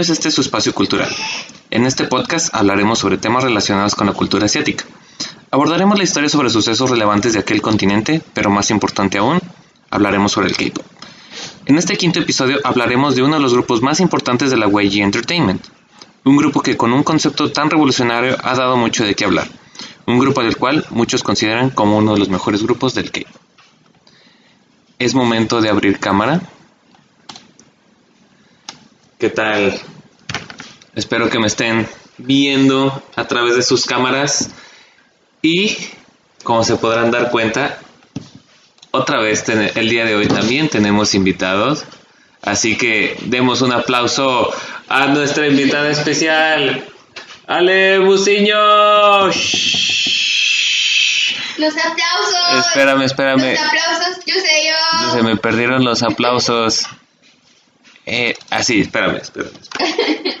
Bienvenidos a este su espacio cultural. En este podcast hablaremos sobre temas relacionados con la cultura asiática. Abordaremos la historia sobre sucesos relevantes de aquel continente, pero más importante aún, hablaremos sobre el K-pop. En este quinto episodio hablaremos de uno de los grupos más importantes de la YG Entertainment, un grupo que con un concepto tan revolucionario ha dado mucho de qué hablar, un grupo del cual muchos consideran como uno de los mejores grupos del K. Es momento de abrir cámara. ¿Qué tal? Espero que me estén viendo a través de sus cámaras y como se podrán dar cuenta, otra vez el día de hoy también tenemos invitados, así que demos un aplauso a nuestra invitada especial, Ale Buciño. Los aplausos. Espérame, espérame. Los aplausos, yo sé yo. Se me perdieron los aplausos. Eh, así, espérame, espérame. espérame.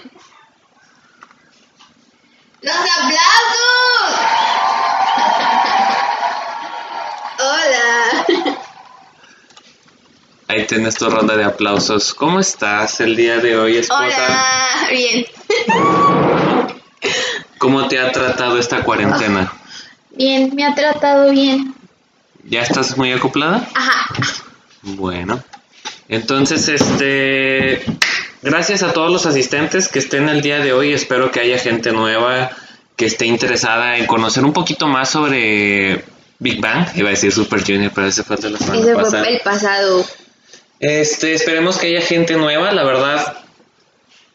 ¡Los aplausos! Hola. Ahí tienes tu ronda de aplausos. ¿Cómo estás el día de hoy, esposa? Hola. Bien. ¿Cómo te ha tratado esta cuarentena? Bien, me ha tratado bien. ¿Ya estás muy acoplada? Ajá. Bueno. Entonces, este... Gracias a todos los asistentes que estén el día de hoy. Espero que haya gente nueva que esté interesada en conocer un poquito más sobre Big Bang. Iba a decir Super Junior, pero ese fue el de la semana Ese pasada. fue el pasado. Este, esperemos que haya gente nueva, la verdad.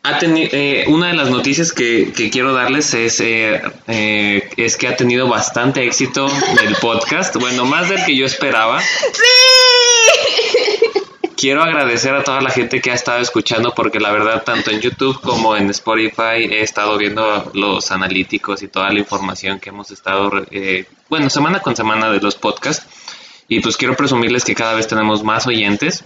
Ha eh, una de las noticias que, que quiero darles es, eh, eh, es que ha tenido bastante éxito el podcast. Bueno, más del que yo esperaba. ¡Sí! Quiero agradecer a toda la gente que ha estado escuchando porque la verdad tanto en YouTube como en Spotify he estado viendo los analíticos y toda la información que hemos estado, eh, bueno, semana con semana de los podcasts. Y pues quiero presumirles que cada vez tenemos más oyentes.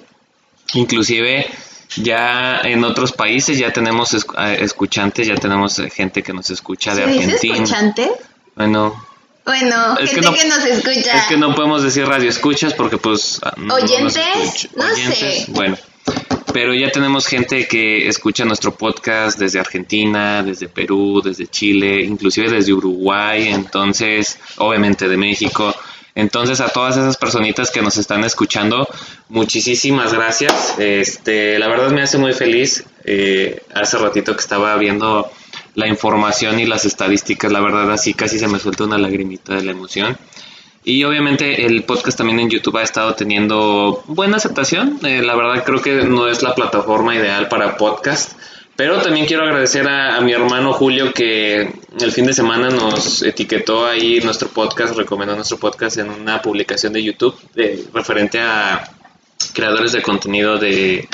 Inclusive ya en otros países ya tenemos eh, escuchantes, ya tenemos eh, gente que nos escucha de ¿Se dice Argentina. escuchante? Bueno, Bueno, Es que gente no- que, nos escucha. es que no podemos decir radio escuchas porque pues... ah, no ¿Oyentes? No sé. Bueno, pero ya tenemos gente que escucha nuestro podcast desde Argentina, desde Perú, desde Chile, inclusive desde Uruguay, entonces, obviamente de México. Entonces a todas esas personitas que nos están escuchando, muchísimas gracias. Este, la verdad me hace muy feliz. Eh, hace ratito que estaba viendo la información y las estadísticas, la verdad así casi se me suelta una lagrimita de la emoción. Y obviamente el podcast también en YouTube ha estado teniendo buena aceptación. Eh, la verdad creo que no es la plataforma ideal para podcast. Pero también quiero agradecer a, mi hermano Julio que el fin de semana nos etiquetó ahí nuestro podcast, recomendó nuestro podcast en una publicación de YouTube referente a creadores de contenido de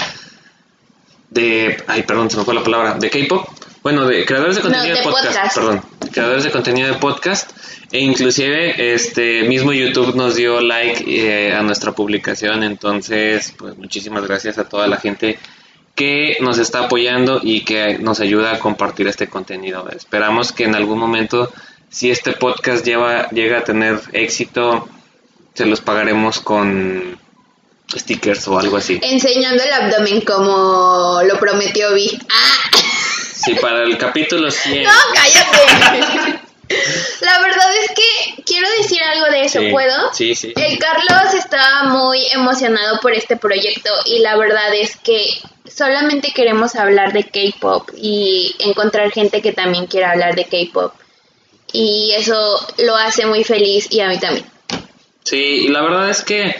de ay perdón se me fue la palabra de K-pop bueno de creadores de No, contenido de de podcast, podcast. perdón creadores de contenido de podcast e inclusive este mismo YouTube nos dio like eh, a nuestra publicación entonces pues muchísimas gracias a toda la gente que nos está apoyando y que nos ayuda a compartir este contenido esperamos que en algún momento si este podcast lleva llega a tener éxito se los pagaremos con stickers o algo así Enseñando el abdomen como lo prometió Vi. ¡Ah! Sí, para el capítulo 100. No, cállate. La verdad es que quiero decir algo de eso, Sí, ¿puedo? Sí, sí. El Carlos está muy emocionado por este proyecto y la verdad es que solamente queremos hablar de K-pop y encontrar gente que también quiera hablar de K-pop. Y eso lo hace muy feliz y a mí también. Sí, y la verdad es que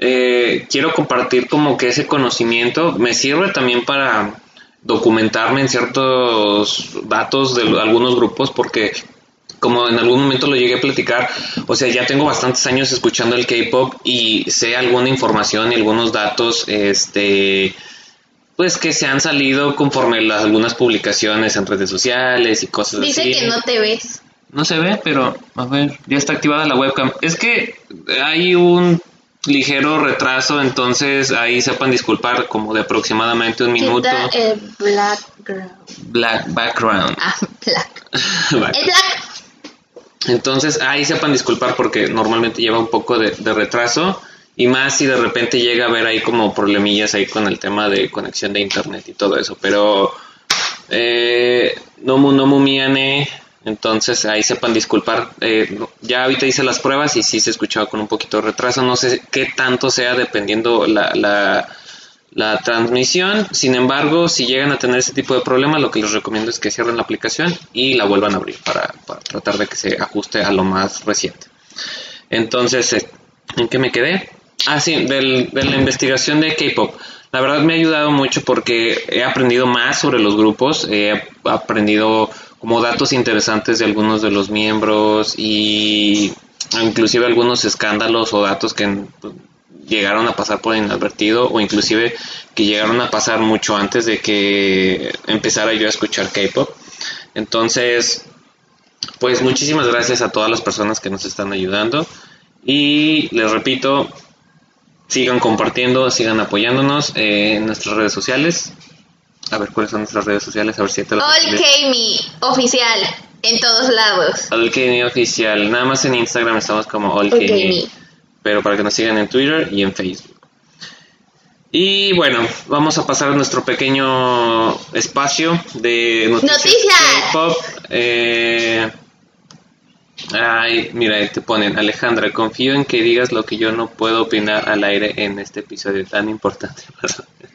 eh, quiero compartir como que ese conocimiento me sirve también para documentarme en ciertos datos de algunos grupos porque como en algún momento lo llegué a platicar, o sea, ya tengo bastantes años escuchando el K-pop y sé alguna información y algunos datos, este, pues que se han salido conforme las algunas publicaciones en redes sociales y cosas Dice así. que no te ves. No se ve, pero a ver, ya está activada la webcam. Es que hay un ligero retraso, entonces ahí sepan disculpar como de aproximadamente un minuto. Quita. Black background. Ah, black. Entonces ahí sepan disculpar porque normalmente lleva un poco de, retraso y más si de repente llega a haber ahí como problemillas ahí con el tema de conexión de internet y todo eso, pero eh, Nomu Nomu Miane entonces ahí sepan disculpar. Eh, ya ahorita hice las pruebas y sí se escuchaba con un poquito de retraso. No sé qué tanto sea dependiendo la, la, la transmisión. Sin embargo, si llegan a tener ese tipo de problema, lo que les recomiendo es que cierren la aplicación y la vuelvan a abrir para, tratar de que se ajuste a lo más reciente. Entonces, eh, ¿en qué me quedé? Ah, sí, del, de la investigación de K-Pop. La verdad me ha ayudado mucho porque he aprendido más sobre los grupos, he aprendido como datos interesantes de algunos de los miembros y inclusive algunos escándalos o datos que llegaron a pasar por inadvertido o inclusive que llegaron a pasar mucho antes de que empezara yo a escuchar K-Pop. Entonces, pues muchísimas gracias a todas las personas que nos están ayudando y les repito, sigan compartiendo, sigan apoyándonos en nuestras redes sociales. A ver, ¿cuáles son nuestras redes sociales? A ver si te las All oficial, en todos lados. All oficial, nada más en Instagram estamos como All, Pero para que nos sigan en Twitter y en Facebook. Y bueno, vamos a pasar a nuestro pequeño espacio de noticias. Noticias. Eh, Ay, mira, te ponen, Alejandra, confío en que digas lo que yo no puedo opinar al aire en este episodio tan importante.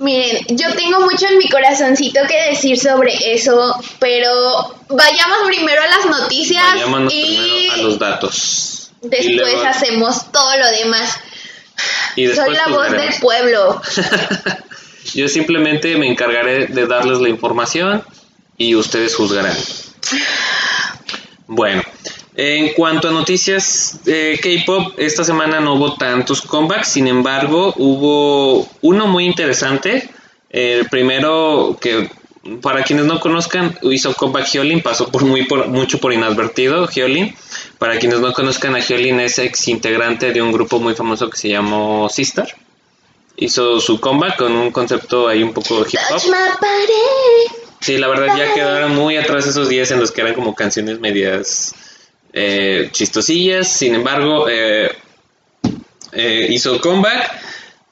Miren, yo tengo mucho en mi corazoncito que decir sobre eso, pero vayamos primero a las noticias y a los datos. Después hacemos todo lo demás. Soy la voz del pueblo. yo simplemente me encargaré de darles la información y ustedes juzgarán. Bueno, en cuanto a noticias de K-pop, esta semana no hubo tantos comebacks, sin embargo, hubo uno muy interesante. El primero que para quienes no conozcan, hizo comeback Hyolyn, pasó por muy por, mucho por inadvertido Hyolyn. Para quienes no conozcan a Hyolyn es ex integrante de un grupo muy famoso que se llamó Sister. Hizo su comeback con un concepto ahí un poco hip hop. Sí, la verdad ya quedaron muy atrás esos días en los que eran como canciones medias eh, chistosillas. Sin embargo, eh, eh, hizo comeback.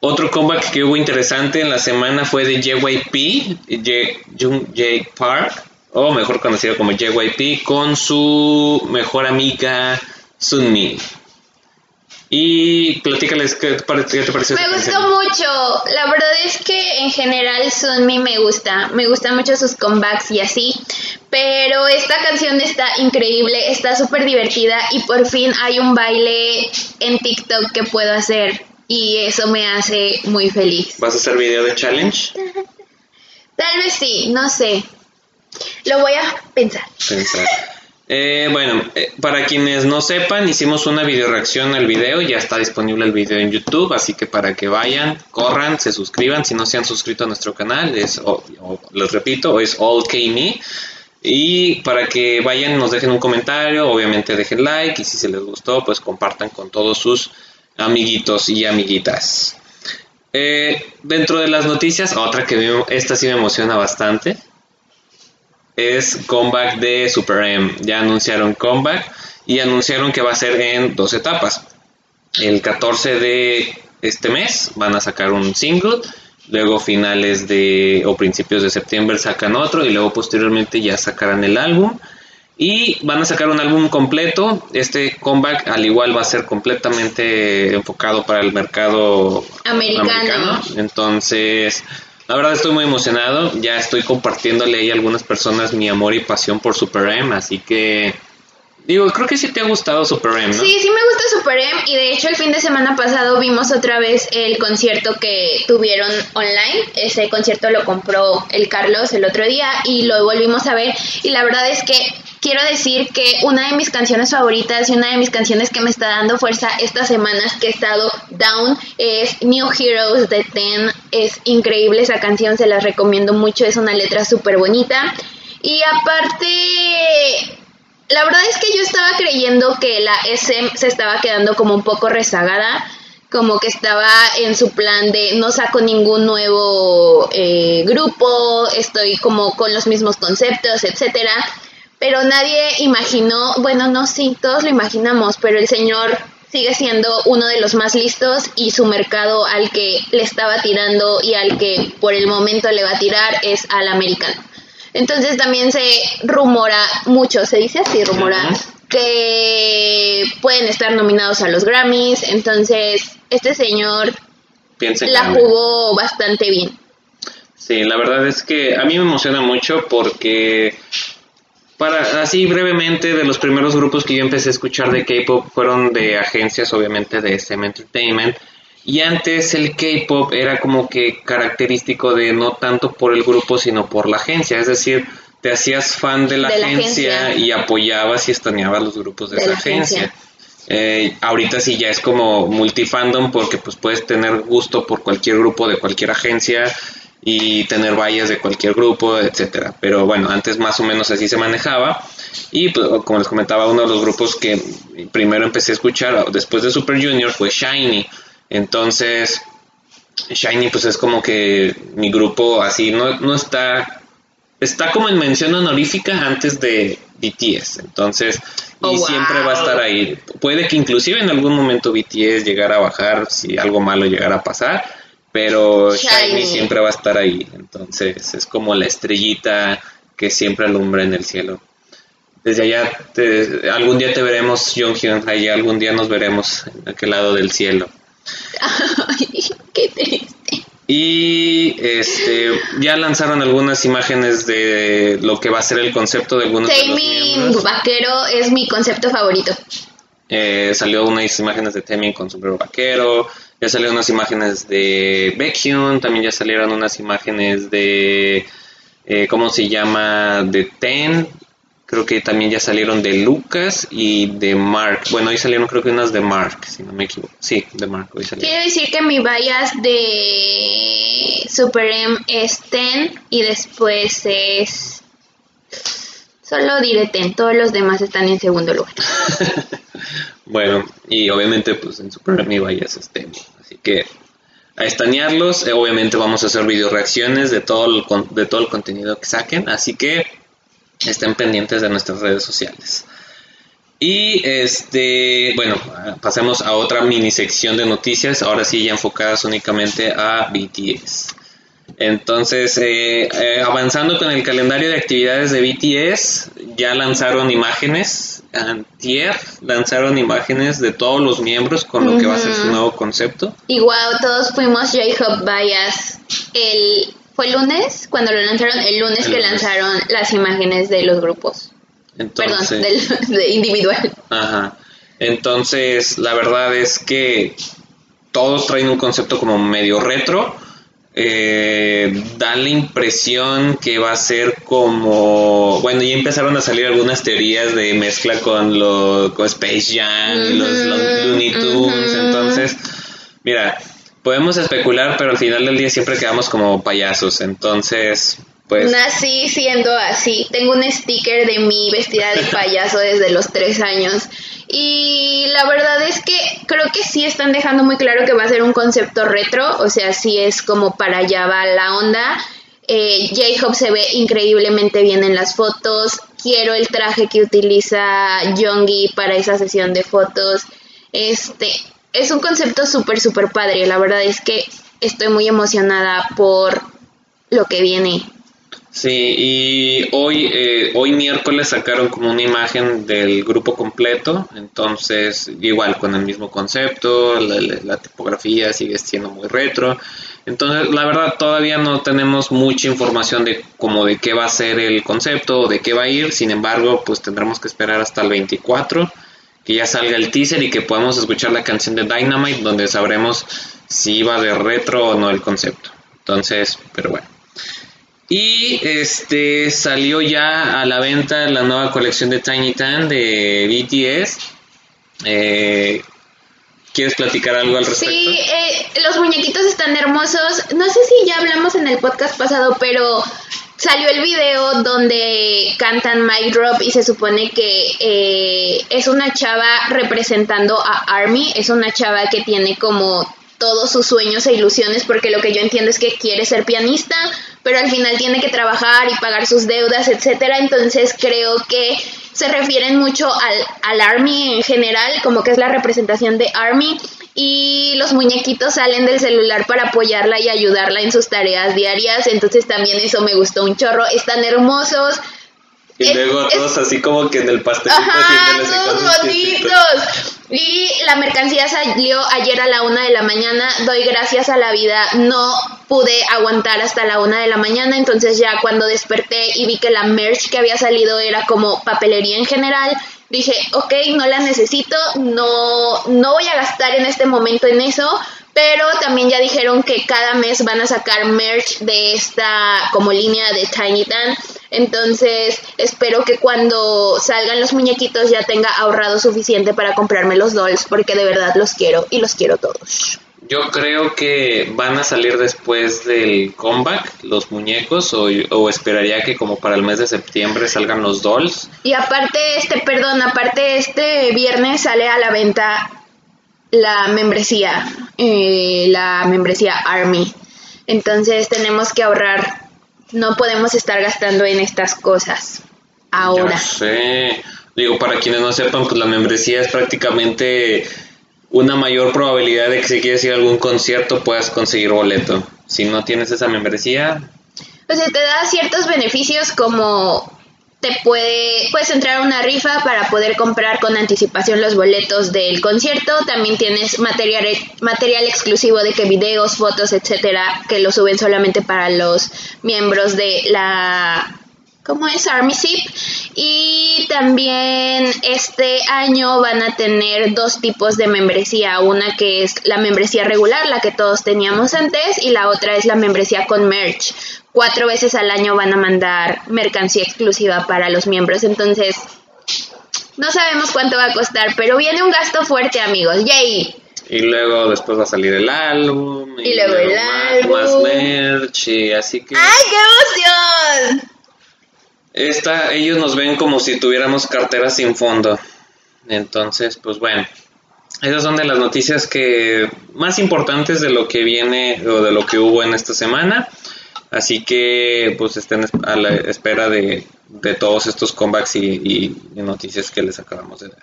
Otro comeback que hubo interesante en la semana fue de JYP, Jung J Park, o mejor conocido como JYP, con su mejor amiga Sunmi. Y platícales qué te, pareció. Me gustó mucho. La verdad es que en general Sunmi me gusta. Me gustan mucho sus comebacks y así. Pero esta canción está increíble, está súper divertida y por fin hay un baile en TikTok que puedo hacer. Y eso me hace muy feliz. ¿Vas a hacer video de challenge? Tal vez sí, no sé. Lo voy a pensar. Pensar. Eh, bueno, eh, para quienes no sepan, hicimos una video reacción al video, ya está disponible el video en YouTube, así que para que vayan, corran, se suscriban, si no se han suscrito a nuestro canal, es, les repito, es All Me. Y para que vayan, nos dejen un comentario, obviamente dejen like y si se les gustó, pues compartan con todos sus amiguitos y amiguitas. Eh, dentro de las noticias, otra que esta sí me emociona bastante, es comeback de Super M. Ya anunciaron comeback y anunciaron que va a ser en dos etapas. El 14 de este mes van a sacar un single, luego finales de o principios de septiembre sacan otro y luego posteriormente ya sacarán el álbum y van a sacar un álbum completo. Este comeback al igual va a ser completamente enfocado para el mercado americano. Entonces, la verdad estoy muy emocionado, ya estoy compartiéndole ahí a algunas personas mi amor y pasión por Super M, así que digo, creo que sí te ha gustado Super M, ¿no? Sí, sí me gusta Super M y de hecho el fin de semana pasado vimos otra vez el concierto que tuvieron online, ese concierto lo compró el Carlos el otro día y lo volvimos a ver y la verdad es que quiero decir que una de mis canciones favoritas y una de mis canciones que me está dando fuerza estas semanas que he estado down es New Heroes de Ten. Es increíble esa canción, se la recomiendo mucho, es una letra súper bonita. Y aparte, la verdad es que yo estaba creyendo que la SM se estaba quedando como un poco rezagada como que estaba en su plan de no saco ningún nuevo eh, grupo, estoy como con los mismos conceptos, etcétera pero nadie imaginó, bueno, no, sí, todos lo imaginamos, pero el señor sigue siendo uno de los más listos y su mercado al que le estaba tirando y al que por el momento le va a tirar es al americano. Entonces también se rumora mucho, se dice así, rumora, que pueden estar nominados a los Grammys. Entonces, este señor la jugó bastante bien. Sí, la verdad es que a mí me emociona mucho porque para así brevemente de los primeros grupos que yo empecé a escuchar de K-pop fueron de agencias obviamente de SM Entertainment y antes el K-pop era como que característico de no tanto por el grupo sino por la agencia, es decir, te hacías fan de la, agencia, y apoyabas y estaneabas los grupos de, esa agencia. Eh, ahorita sí ya es como multifandom porque pues puedes tener gusto por cualquier grupo de cualquier agencia y tener vallas de cualquier grupo, etcétera. Pero bueno, antes más o menos así se manejaba. Y pues, como les comentaba, uno de los grupos que primero empecé a escuchar después de Super Junior fue Shiny. Entonces, Shiny pues es como que mi grupo así no, no está está como en mención honorífica antes de BTS. Entonces, y oh, siempre va a estar ahí. Puede que inclusive en algún momento BTS llegara a bajar si algo malo llegara a pasar, pero Shiny. siempre va a estar ahí. Entonces es como la estrellita que siempre alumbra en el cielo. Desde allá, algún día te veremos, Jonghyun, allá algún día nos veremos en aquel lado del cielo. Ay, qué triste. Y este ya lanzaron algunas imágenes de lo que va a ser el concepto de algunos Taming vaquero es mi concepto favorito. Eh, salió unas imágenes de Taming con sombrero vaquero, ya salieron unas imágenes de Baekhyun, también ya salieron unas imágenes de, eh, ¿cómo se llama? De Ten, creo que también ya salieron de Lucas y de Mark. Bueno, hoy salieron creo que unas de Mark, si no me equivoco. Sí, de Mark, hoy salieron. Quiero decir que mi bias de Super M es Ten y después es... Solo diré Ten, todos los demás están en segundo lugar. Bueno, y obviamente pues en Super Mi Vallas estén. Así que a estanearlos, eh, obviamente vamos a hacer video reacciones de todo, el, de todo el contenido que saquen, así que estén pendientes de nuestras redes sociales. Y este, bueno, pasemos a otra mini sección de noticias, ahora sí ya enfocadas únicamente a BTS. Entonces, eh, eh, avanzando con el calendario de actividades de BTS, ya lanzaron imágenes antier lanzaron imágenes de todos los miembros con lo que va a ser su nuevo concepto. Igual todos fuimos J-Hop Bias el fue el lunes cuando lo lanzaron, el lunes que lanzaron las imágenes de los grupos. Perdón, de individual. Ajá. Entonces, la verdad es que todos traen un concepto como medio retro eh, da la impresión que va a ser como bueno ya empezaron a salir algunas teorías de mezcla con lo con Space Jam los, Looney Tunes entonces mira podemos especular pero al final del día siempre quedamos como payasos entonces pues nací siendo así tengo un sticker de mi vestida de payaso desde los tres años y la verdad es que creo que sí están dejando muy claro que va a ser un concepto retro, o sea, sí es como para allá va la onda. Eh, J-Hope se ve increíblemente bien en las fotos. Quiero el traje que utiliza Jongi para esa sesión de fotos. Este es un concepto súper, súper padre. La verdad es que estoy muy emocionada por lo que viene. Sí, y hoy, eh, hoy miércoles sacaron como una imagen del grupo completo, entonces igual con el mismo concepto, la, tipografía sigue siendo muy retro, entonces la verdad todavía no tenemos mucha información de como de qué va a ser el concepto o de qué va a ir, sin embargo pues tendremos que esperar hasta el 24 que ya salga el teaser y que podamos escuchar la canción de Dynamite donde sabremos si va de retro o no el concepto, entonces, pero bueno. Y este salió ya a la venta la nueva colección de Tiny Tan de BTS. Eh, ¿Quieres platicar algo al respecto? Sí, eh, los muñequitos están hermosos. No sé si ya hablamos en el podcast pasado, pero salió el video donde cantan Mic Drop y se supone que eh, es una chava representando a Army. Es una chava que tiene como todos sus sueños e ilusiones porque lo que yo entiendo es que quiere ser pianista, pero al final tiene que trabajar y pagar sus deudas, etcétera. Entonces creo que se refieren mucho al, al Army en general, como que es la representación de Army. Y los muñequitos salen del celular para apoyarla y ayudarla en sus tareas diarias, entonces también eso me gustó un chorro, están hermosos. Y luego todos así como que en el pastelito Ajá, todos bonitos. Y la mercancía salió ayer a la una de la mañana. Doy gracias a la vida. No pude aguantar hasta la una de la mañana. Entonces ya cuando desperté y vi que la merch que había salido era como papelería en general, dije, ok, no la necesito. No, no voy a gastar en este momento en eso. Pero también ya dijeron que cada mes van a sacar merch de esta como línea de Tiny Tan. Entonces espero que cuando salgan los muñequitos ya tenga ahorrado suficiente para comprarme los dolls porque de verdad los quiero y los quiero todos. Yo creo que van a salir después del comeback los muñecos o, o, esperaría que como para el mes de septiembre salgan los dolls. Y aparte este, perdón, aparte este viernes sale a la venta la membresía, eh, la membresía Army. Entonces tenemos que ahorrar no podemos estar gastando en estas cosas ahora. Ya sé. Digo, para quienes no sepan, pues la membresía es prácticamente una mayor probabilidad de que si quieres ir a algún concierto puedas conseguir boleto. Si no tienes esa membresía... O sea, te da ciertos beneficios como te puede, puedes entrar a una rifa para poder comprar con anticipación los boletos del concierto. También tienes material, material exclusivo de que videos, fotos, etcétera, que lo suben solamente para los miembros de la ¿cómo es? Army Zip. Y también este año van a tener dos tipos de membresía. Una que es la membresía regular, la que todos teníamos antes, y la otra es la membresía con merch cuatro veces al año van a mandar mercancía exclusiva para los miembros. Entonces, no sabemos cuánto va a costar, pero viene un gasto fuerte, amigos. ¡Yay! Y luego después va a salir el álbum. Y, luego, el álbum. Más merch, y así que... ¡Ay, qué emoción! Esta, ellos nos ven como si tuviéramos carteras sin fondo. Entonces, pues bueno. Esas son de las noticias que más importantes de lo que viene o de lo que hubo en esta semana. Así que pues estén a la espera de, todos estos comebacks y, noticias que les acabamos de dar.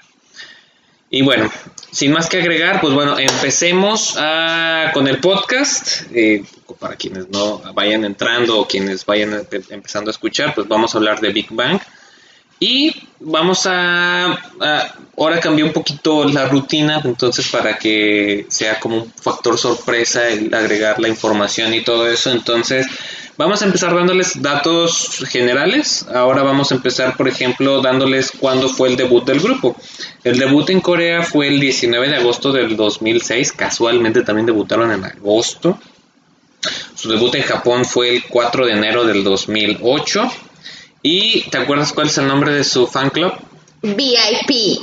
Y bueno, sin más que agregar, pues bueno, empecemos con el podcast. Eh, para quienes no vayan entrando o quienes vayan empezando a escuchar, pues vamos a hablar de Big Bang. Y vamos a, ahora cambié un poquito la rutina, entonces para que sea como un factor sorpresa el agregar la información y todo eso, entonces vamos a empezar dándoles datos generales. Ahora vamos a empezar, por ejemplo, dándoles cuándo fue el debut del grupo. El debut en Corea fue el 19 de agosto del 2006, casualmente también debutaron en agosto. Su debut en Japón fue el 4 de enero del 2008 ¿Y te acuerdas cuál es el nombre de su fan club? VIP.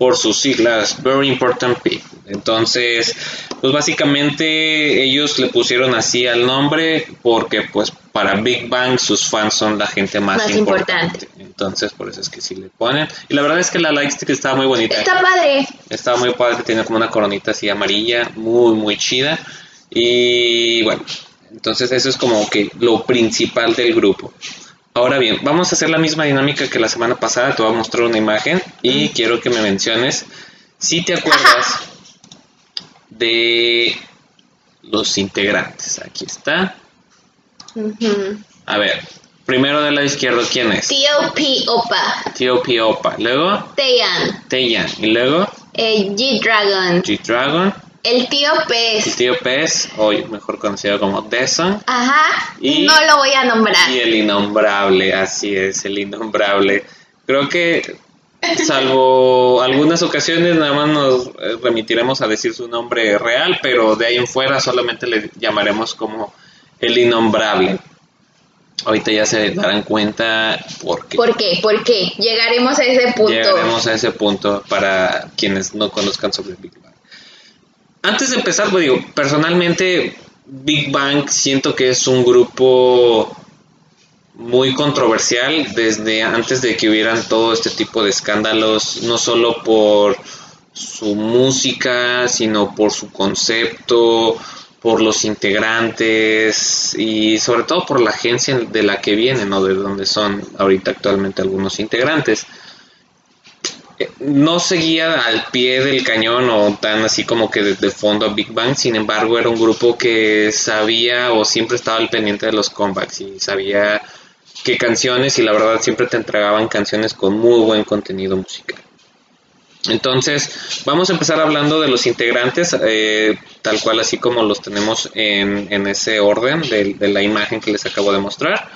Por sus siglas, Very Important P. Entonces, pues básicamente ellos le pusieron así al nombre porque pues para Big Bang sus fans son la gente más, importante. Entonces, por eso es que sí le ponen. Y la verdad es que la lightstick estaba muy bonita. Está padre. Estaba muy padre, tiene como una coronita así amarilla, muy, muy chida. Y bueno, entonces eso es como que lo principal del grupo. Ahora bien, vamos a hacer la misma dinámica que la semana pasada. Te voy a mostrar una imagen y quiero que me menciones si te acuerdas de los integrantes. Aquí está. A ver, primero de la izquierda, ¿quién es? T.O.P. Opa. T.O.P. Opa. Luego. Taeyan. Taeyan. Y luego. Eh, G-Dragon. G-Dragon. El tío Pez. El tío Pez, hoy mejor conocido como Deson. Ajá. Y no lo voy a nombrar. Y el innombrable, así es, el innombrable. Creo que, salvo algunas ocasiones, nada más nos eh, remitiremos a decir su nombre real, pero de ahí en fuera solamente le llamaremos como el innombrable. Ahorita ya se darán cuenta por qué. ¿Por qué? ¿Por qué? Llegaremos a ese punto. Llegaremos a ese punto para quienes no conozcan sobre Big Bang. Antes de empezar, pues digo, personalmente Big Bang siento que es un grupo muy controversial desde antes de que hubieran todo este tipo de escándalos, no solo por su música, sino por su concepto, por los integrantes y sobre todo por la agencia de la que vienen o de donde son ahorita actualmente algunos integrantes. No seguía al pie del cañón o tan así como que de, fondo a Big Bang, sin embargo era un grupo que sabía o siempre estaba al pendiente de los comebacks y sabía qué canciones y la verdad siempre te entregaban canciones con muy buen contenido musical. Entonces, vamos a empezar hablando de los integrantes, eh, tal cual así como los tenemos en, ese orden de, de la imagen que les acabo de mostrar.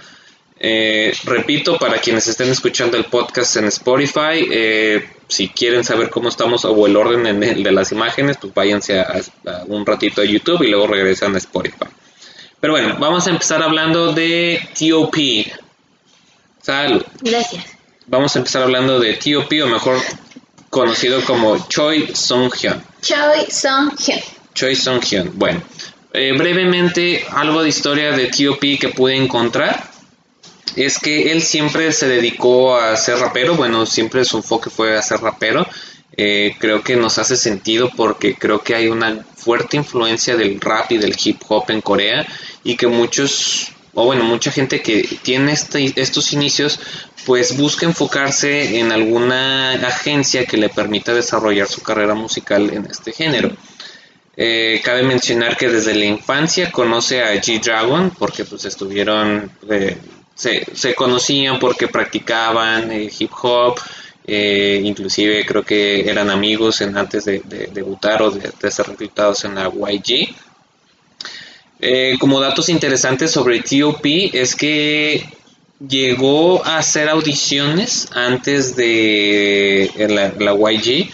Eh, repito, para quienes estén escuchando el podcast en Spotify, eh, si quieren saber cómo estamos o el orden de las imágenes, pues váyanse a, un ratito a YouTube y luego regresan a Spotify. Pero bueno, vamos a empezar hablando de TOP. Salud. Gracias. Vamos a empezar hablando de TOP, o mejor conocido como Choi Song-hyun. Choi Song-hyun. Choi Song-hyun. Bueno, eh, brevemente algo de historia de TOP que pude encontrar es que él siempre se dedicó a ser rapero, bueno, siempre su enfoque fue a ser rapero. Eh, creo que nos hace sentido porque creo que hay una fuerte influencia del rap y del hip hop en Corea y que muchos, o bueno, mucha gente que tiene este, estos inicios, pues busca enfocarse en alguna agencia que le permita desarrollar su carrera musical en este género. Eh, cabe mencionar que desde la infancia conoce a G-Dragon porque pues estuvieron eh, se, conocían porque practicaban eh, hip hop, eh, inclusive creo que eran amigos en, antes de, debutar o de, ser reclutados en la YG. Eh, como datos interesantes sobre TOP es que llegó a hacer audiciones antes de la YG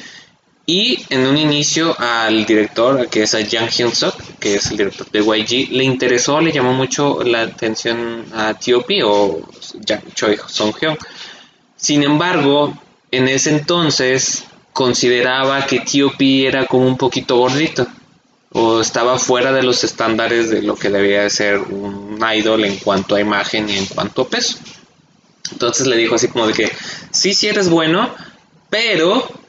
y en un inicio al director, que es a Jang Hyun Suk, que es el director de YG, le interesó, le llamó mucho la atención a T.O.P. o Choi Song Hyun. Sin embargo, en ese entonces consideraba que T.O.P. era como un poquito gordito o estaba fuera de los estándares de lo que debía de ser un idol en cuanto a imagen y en cuanto a peso. Entonces le dijo así como de que sí, sí eres bueno, pero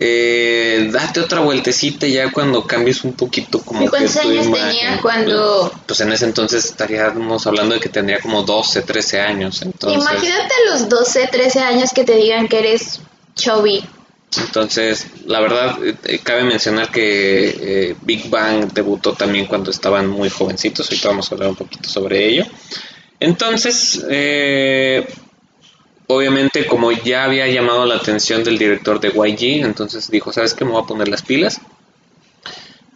eh, date otra vueltecita ya cuando cambies un poquito como ¿Y cuántos años tenía cuando...? Pues en ese entonces estaríamos hablando de que tendría como 12, 13 años. Entonces... Imagínate los 12, 13 años que te digan que eres chubby. Entonces, la verdad, eh, cabe mencionar que eh, Big Bang debutó también cuando estaban muy jovencitos. Ahorita vamos a hablar un poquito sobre ello. Entonces, eh, obviamente como ya había llamado la atención del director de YG, entonces dijo, ¿sabes qué? Me voy a poner las pilas.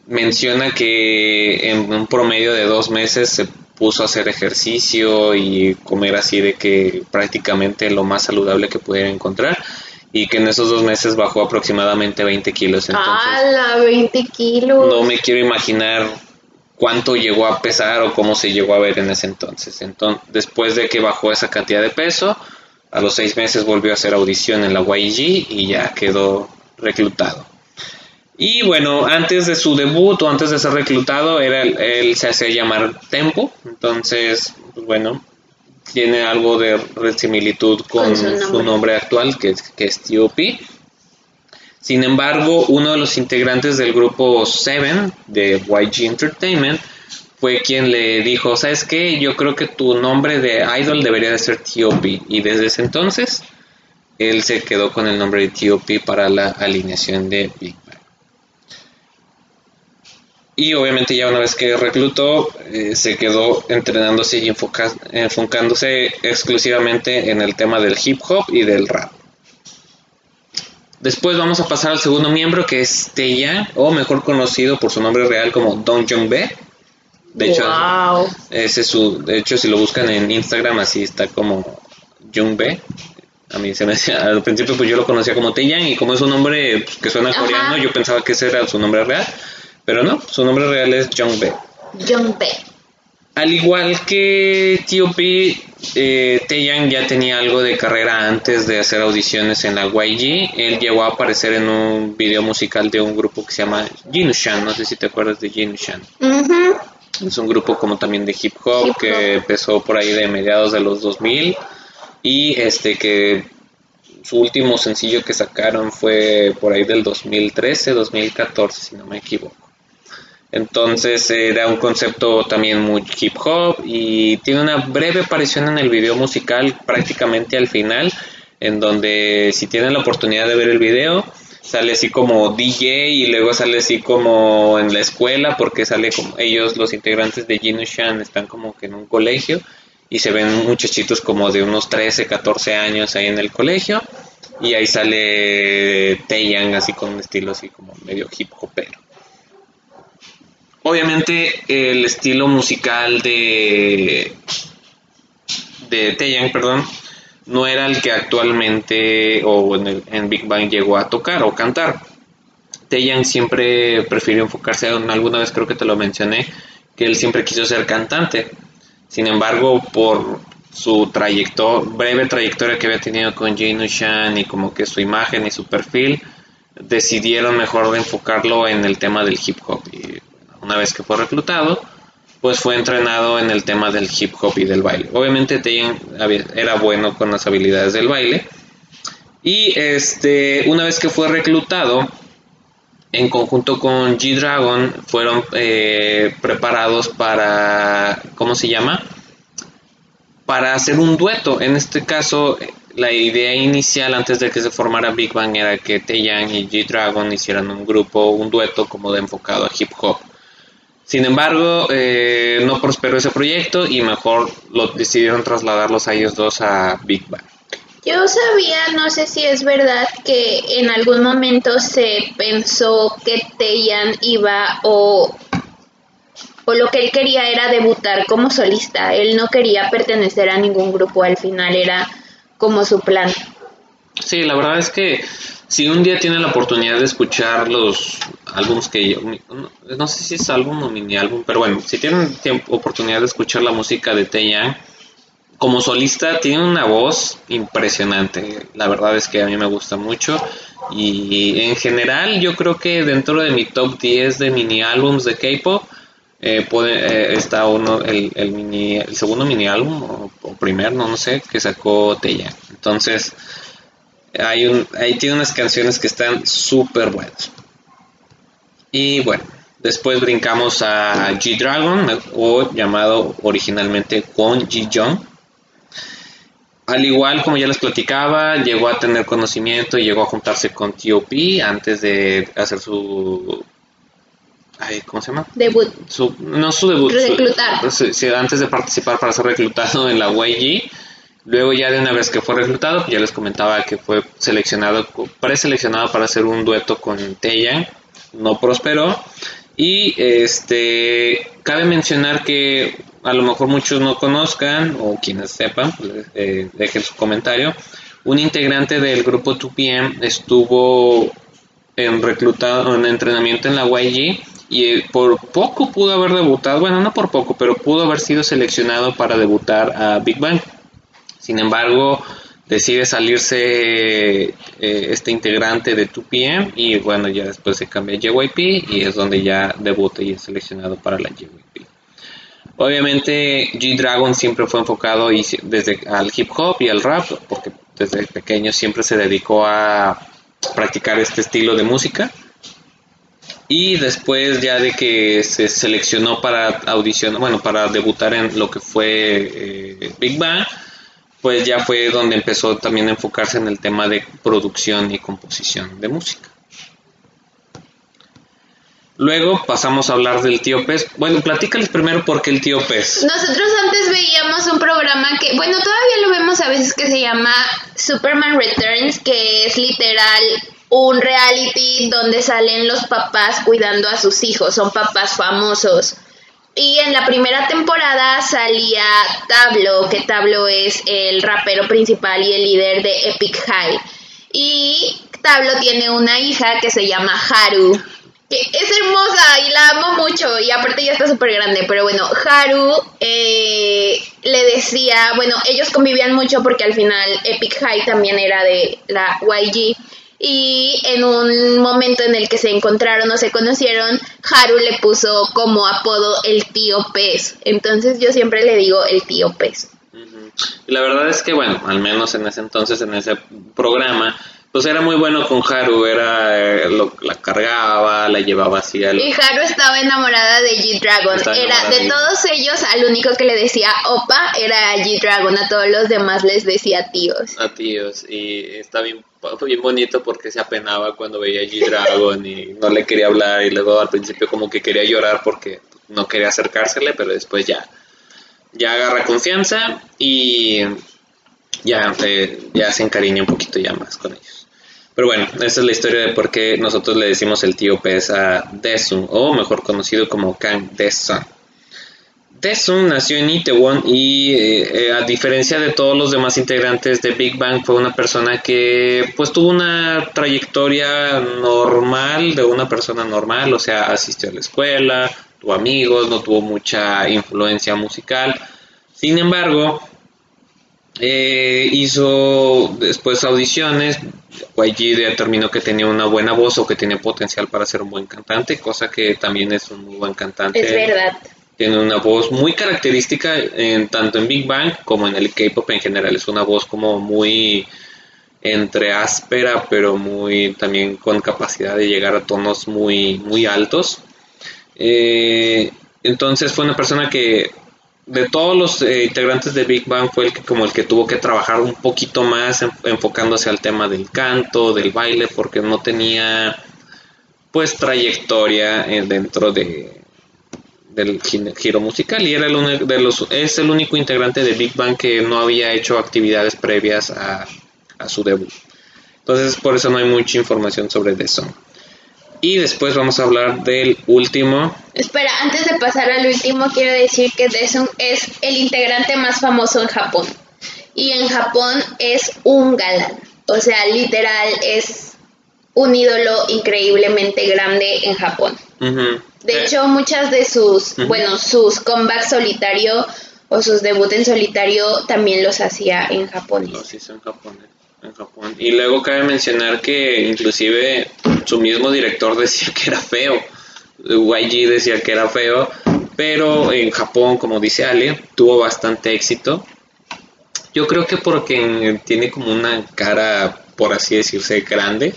Menciona que en un promedio de dos meses se puso a hacer ejercicio y comer así de que prácticamente lo más saludable que pudiera encontrar y que en esos dos meses bajó aproximadamente 20 kilos. ¡Hala! 20 kilos. No me quiero imaginar cuánto llegó a pesar o cómo se llegó a ver en ese entonces. Entonces, después de que bajó esa cantidad de peso, a los seis meses volvió a hacer audición en la YG y ya quedó reclutado. Y bueno, antes de su debut o antes de ser reclutado, era, él se hacía llamar Tempo. Entonces, pues bueno, tiene algo de similitud con, su, nombre. actual, que, que es T.O.P. Sin embargo, uno de los integrantes del grupo Seven de YG Entertainment fue quien le dijo, ¿sabes qué? Yo creo que tu nombre de idol debería de ser T.O.P. Y desde ese entonces, él se quedó con el nombre de T.O.P. para la alineación de Big Bang. Y obviamente ya una vez que reclutó, eh, se quedó entrenándose y enfocándose exclusivamente en el tema del hip hop y del rap. Después vamos a pasar al segundo miembro que es Taeya, o mejor conocido por su nombre real como Don Jung Bae de hecho, ese su, de hecho, si lo buscan en Instagram, así está como Jungbe. A mí se me decía, al principio pues yo lo conocía como Taeyang y como es un nombre pues, que suena coreano, yo pensaba que ese era su nombre real, pero no, su nombre real es Jungbe. Jungbe. Al igual que T.O.P., eh, Taeyang ya tenía algo de carrera antes de hacer audiciones en la YG. Él llegó a aparecer en un video musical de un grupo que se llama Jinushan, no sé si te acuerdas de Jinushan. Es un grupo como también de hip hop que empezó por ahí de mediados de los 2000 y este que su último sencillo que sacaron fue por ahí del 2013, 2014 si no me equivoco. Entonces era un concepto también muy hip hop y tiene una breve aparición en el video musical prácticamente al final en donde si tienen la oportunidad de ver el video, sale así como DJ y luego sale así como en la escuela porque sale como ellos los integrantes de Gino Shan están como que en un colegio y se ven muchachitos como de unos 13, 14 años ahí en el colegio y ahí sale Taeyang así con un estilo así como medio hip hopero. Obviamente el estilo musical de de Taeyang, perdón, no era el que actualmente o en, Big Bang llegó a tocar o cantar. Taeyang siempre prefirió enfocarse en alguna vez creo que te lo mencioné que él siempre quiso ser cantante. Sin embargo, por su breve trayectoria que había tenido con Jane Shan y como que su imagen y su perfil, decidieron mejor enfocarlo en el tema del hip hop. Y una vez que fue reclutado, pues fue entrenado en el tema del hip hop y del baile. Obviamente Taeyang era bueno con las habilidades del baile. Y este, una vez que fue reclutado, en conjunto con G-Dragon, fueron eh, preparados para, ¿cómo se llama? Para hacer un dueto. En este caso, la idea inicial antes de que se formara Big Bang era que Taeyang y G-Dragon hicieran un grupo, un dueto como de enfocado a hip hop. Sin embargo, eh, no prosperó ese proyecto y mejor lo decidieron trasladarlos a ellos dos a Big Bang. Yo sabía, no sé si es verdad, que en algún momento se pensó que Teyan iba o, o lo que él quería era debutar como solista. Él no quería pertenecer a ningún grupo, al final era como su plan. Sí, la verdad es que si un día tiene la oportunidad de escuchar los álbumes que yo, no, sé si es álbum o mini álbum, pero bueno, si tienen oportunidad de escuchar la música de Taeyang, como solista tiene una voz impresionante. La verdad es que a mí me gusta mucho y en general yo creo que dentro de mi top 10 de mini álbums de K-pop eh, eh, está uno el, mini el segundo mini álbum o, o primer no no sé que sacó Taeyang. Entonces hay un, ahí tiene unas canciones que están súper buenas. Y bueno, después brincamos a G-Dragon, o llamado originalmente Kwon Ji-jong. Al igual como ya les platicaba, llegó a tener conocimiento y llegó a juntarse con T.O.P. antes de hacer su... ¿Cómo se llama? Debut. no su debut. Reclutar. antes de participar para ser reclutado en la YG Luego ya de una vez que fue reclutado, ya les comentaba que fue seleccionado, preseleccionado para hacer un dueto con Taeyang, no prosperó. Y este cabe mencionar que a lo mejor muchos no conozcan o quienes sepan, pues, eh, dejen su comentario. Un integrante del grupo 2PM estuvo en reclutado en entrenamiento en la YG y eh, por poco pudo haber debutado, bueno, no por poco, pero pudo haber sido seleccionado para debutar a Big Bang. Sin embargo, decide salirse eh, este integrante de 2PM y bueno, ya después se cambia a JYP y es donde ya debuta y es seleccionado para la JYP. Obviamente G-Dragon siempre fue enfocado y desde al hip hop y al rap, porque desde pequeño siempre se dedicó a practicar este estilo de música. Y después ya de que se seleccionó para audición, bueno, para debutar en lo que fue eh, Big Bang, pues ya fue donde empezó también a enfocarse en el tema de producción y composición de música. Luego pasamos a hablar del tío Pez. Bueno, platícales primero por qué el tío Pez. Nosotros antes veíamos un programa que, bueno, todavía lo vemos a veces que se llama Superman Returns, que es literal un reality donde salen los papás cuidando a sus hijos, son papás famosos. Y en la primera temporada salía Tablo, que Tablo es el rapero principal y el líder de Epic High. Y Tablo tiene una hija que se llama Haru, que es hermosa y la amo mucho y aparte ya está súper grande, pero bueno, Haru eh, le decía, bueno, ellos convivían mucho porque al final Epic High también era de la YG y en un momento en el que se encontraron o se conocieron, Haru le puso como apodo el tío pez. Entonces yo siempre le digo el tío pez. La verdad es que, bueno, al menos en ese entonces, en ese programa, pues era muy bueno con Haru, era eh, lo, la cargaba, la llevaba así al... Y Haru estaba enamorada de G-Dragon. Era de de- todos ellos, al único que le decía opa era G-Dragon, a todos los demás les decía tíos. a tíos y está bien, bien bonito porque se apenaba cuando veía a G-Dragon y no le quería hablar y luego al principio como que quería llorar porque no quería acercársele, pero después ya, ya agarra confianza y ya, eh, ya se encariña un poquito ya más con ellos. Pero bueno, esa es la historia de por qué nosotros le decimos el tío pez a Desun, o mejor conocido como Kang Desun. Desun nació en Itaewon y eh, eh, a diferencia de todos los demás integrantes de Big Bang fue una persona que pues tuvo una trayectoria normal de una persona normal, o sea, asistió a la escuela, tuvo amigos, no tuvo mucha influencia musical. Sin embargo, eh, hizo después audiciones, YG determinó que tenía una buena voz o que tenía potencial para ser un buen cantante, cosa que también es un muy buen cantante. Es verdad. Tiene una voz muy característica en, tanto en Big Bang como en el K-pop en general. Es una voz como muy entre áspera, pero muy también con capacidad de llegar a tonos muy, muy altos. Eh, entonces fue una persona que de todos los eh, integrantes de Big Bang fue el que como el que tuvo que trabajar un poquito más en- enfocándose al tema del canto, del baile, porque no tenía pues trayectoria eh, dentro de del giro musical y era el uni- de los es el único integrante de Big Bang que no había hecho actividades previas a, a su debut. Entonces por eso no hay mucha información sobre The Song. Y después vamos a hablar del último Espera, antes de pasar al último, quiero decir que Daesung es el integrante más famoso en Japón. Y en Japón es un galán. O sea, literal, es un ídolo increíblemente grande en Japón. De hecho, muchas de sus, bueno, sus comebacks solitario o sus debut en solitario también los hacía en japonés. Los hizo en Japón, eh, en Japón. Y luego cabe mencionar que inclusive su mismo director decía que era feo. YG decía que era feo, pero en Japón, como dice Ale, tuvo bastante éxito. Yo creo que porque tiene como una cara, por así decirse, grande.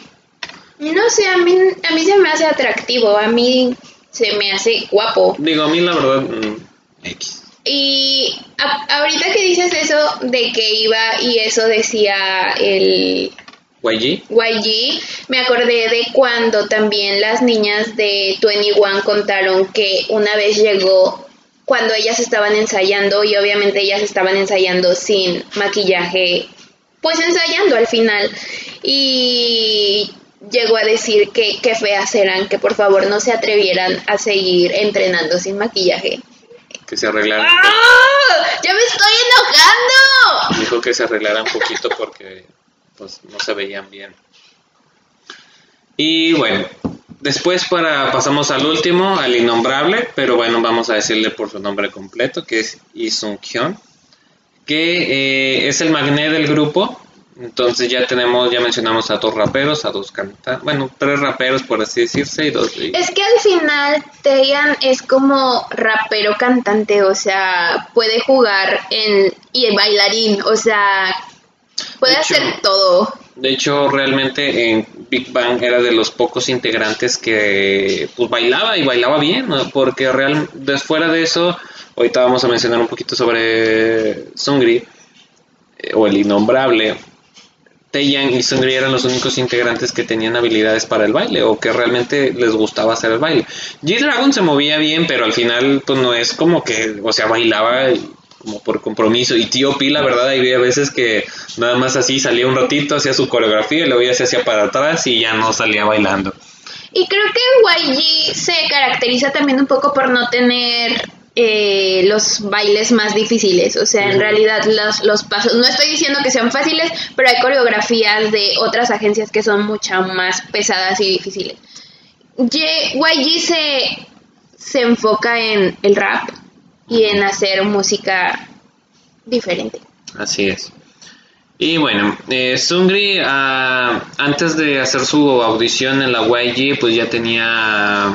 No sé, a mí, a mí se me hace atractivo, a mí se me hace guapo. Digo, a mí la verdad, mm, X. Y a- ahorita que dices eso de que iba y eso decía el YG, YG, me acordé de cuando también las niñas de 21 contaron que una vez llegó cuando ellas estaban ensayando y obviamente ellas estaban ensayando sin maquillaje, pues ensayando al final y llegó a decir que qué feas eran, que por favor no se atrevieran a seguir entrenando sin maquillaje. Que se arreglara. ¡Ah! ¡Ya me estoy enojando! Dijo que se arreglara un poquito porque pues no se veían bien. Y bueno, después para pasamos al último, al innombrable, pero bueno, vamos a decirle por su nombre completo, que es Lee Sung Hyun, que eh, es el magné del grupo. Entonces ya tenemos, ya mencionamos a dos raperos, a dos cantantes, bueno, tres raperos por así decirse y dos. y- Es que al final Taeyan es como rapero cantante, o sea, puede jugar en y bailarín, o sea, puede De hecho, hacer todo. De hecho, realmente en Big Bang era de los pocos integrantes que pues bailaba y bailaba bien, ¿no? porque real, fuera de eso, ahorita vamos a mencionar un poquito sobre Sungri eh, o el innombrable. Taeyang y Sungri eran los únicos integrantes que tenían habilidades para el baile o que realmente les gustaba hacer el baile. G-Dragon se movía bien, pero al final pues no es como que, o sea, bailaba como por compromiso. Y Tío Pi, la verdad, había veces que nada más así salía un ratito, hacía su coreografía y luego ya se hacía para atrás y ya no salía bailando. Y creo que YG se caracteriza también un poco por no tener eh, los bailes más difíciles. O sea, en realidad los, los pasos, no estoy diciendo que sean fáciles, pero hay coreografías de otras agencias que son mucho más pesadas y difíciles. YG se, se enfoca en el rap y en hacer música diferente. Así es. Y bueno, eh, Sungri, ah, antes de hacer su audición en la YG, pues ya tenía...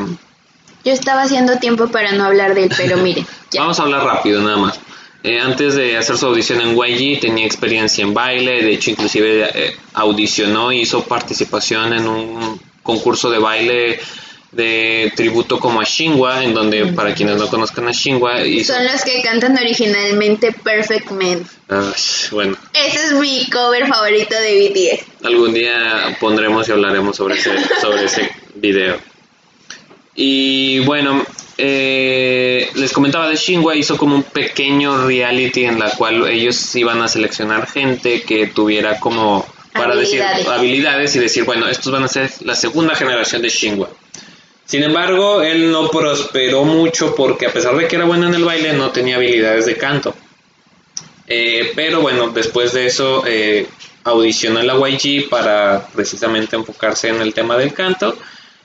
Yo estaba haciendo tiempo para no hablar de él, pero miren, ya. Vamos a hablar rápido nada más. eh, antes de hacer su audición en YG tenía experiencia en baile, de hecho inclusive eh, audicionó y hizo participación en un concurso de baile de tributo como a Shinwa, en donde para quienes no conozcan a Shinwa hizo... Son los que cantan originalmente Perfect Men. Ah, bueno, Ese es mi cover favorito de BTS. algún día pondremos y hablaremos sobre ese, sobre ese video. Y bueno, eh, les comentaba de Shinwa, hizo como un pequeño reality en la cual ellos iban a seleccionar gente que tuviera como para Habilidades. decir habilidades y decir, bueno, estos van a ser la segunda generación de Shinwa. Sin embargo, él no prosperó mucho porque a pesar de que era bueno en el baile, no tenía habilidades de canto. Eh, pero bueno, después de eso eh, audicionó en la YG para precisamente enfocarse en el tema del canto.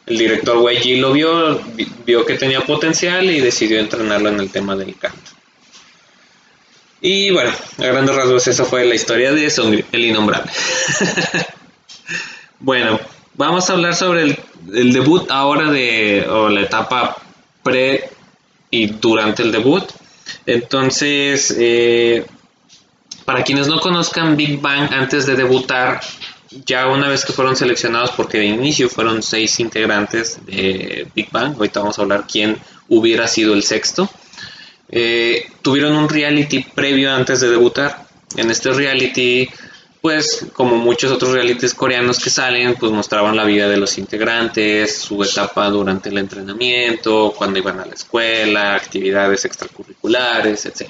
El director YG lo vio, vi- vio que tenía potencial y decidió entrenarlo en el tema del canto. Y bueno, a grandes rasgos esa fue la historia de Songri, el innombrable. bueno, vamos a hablar sobre el, el debut ahora de, o la etapa pre y durante el debut. Entonces, eh, para quienes no conozcan Big Bang antes de debutar, ya una vez que fueron seleccionados, porque de inicio fueron seis integrantes de Big Bang, ahorita vamos a hablar quién hubiera sido el sexto, eh, tuvieron un reality previo antes de debutar. En este reality, pues como muchos otros realities coreanos que salen, pues mostraban la vida de los integrantes, su etapa durante el entrenamiento, cuando iban a la escuela, actividades extracurriculares, etc.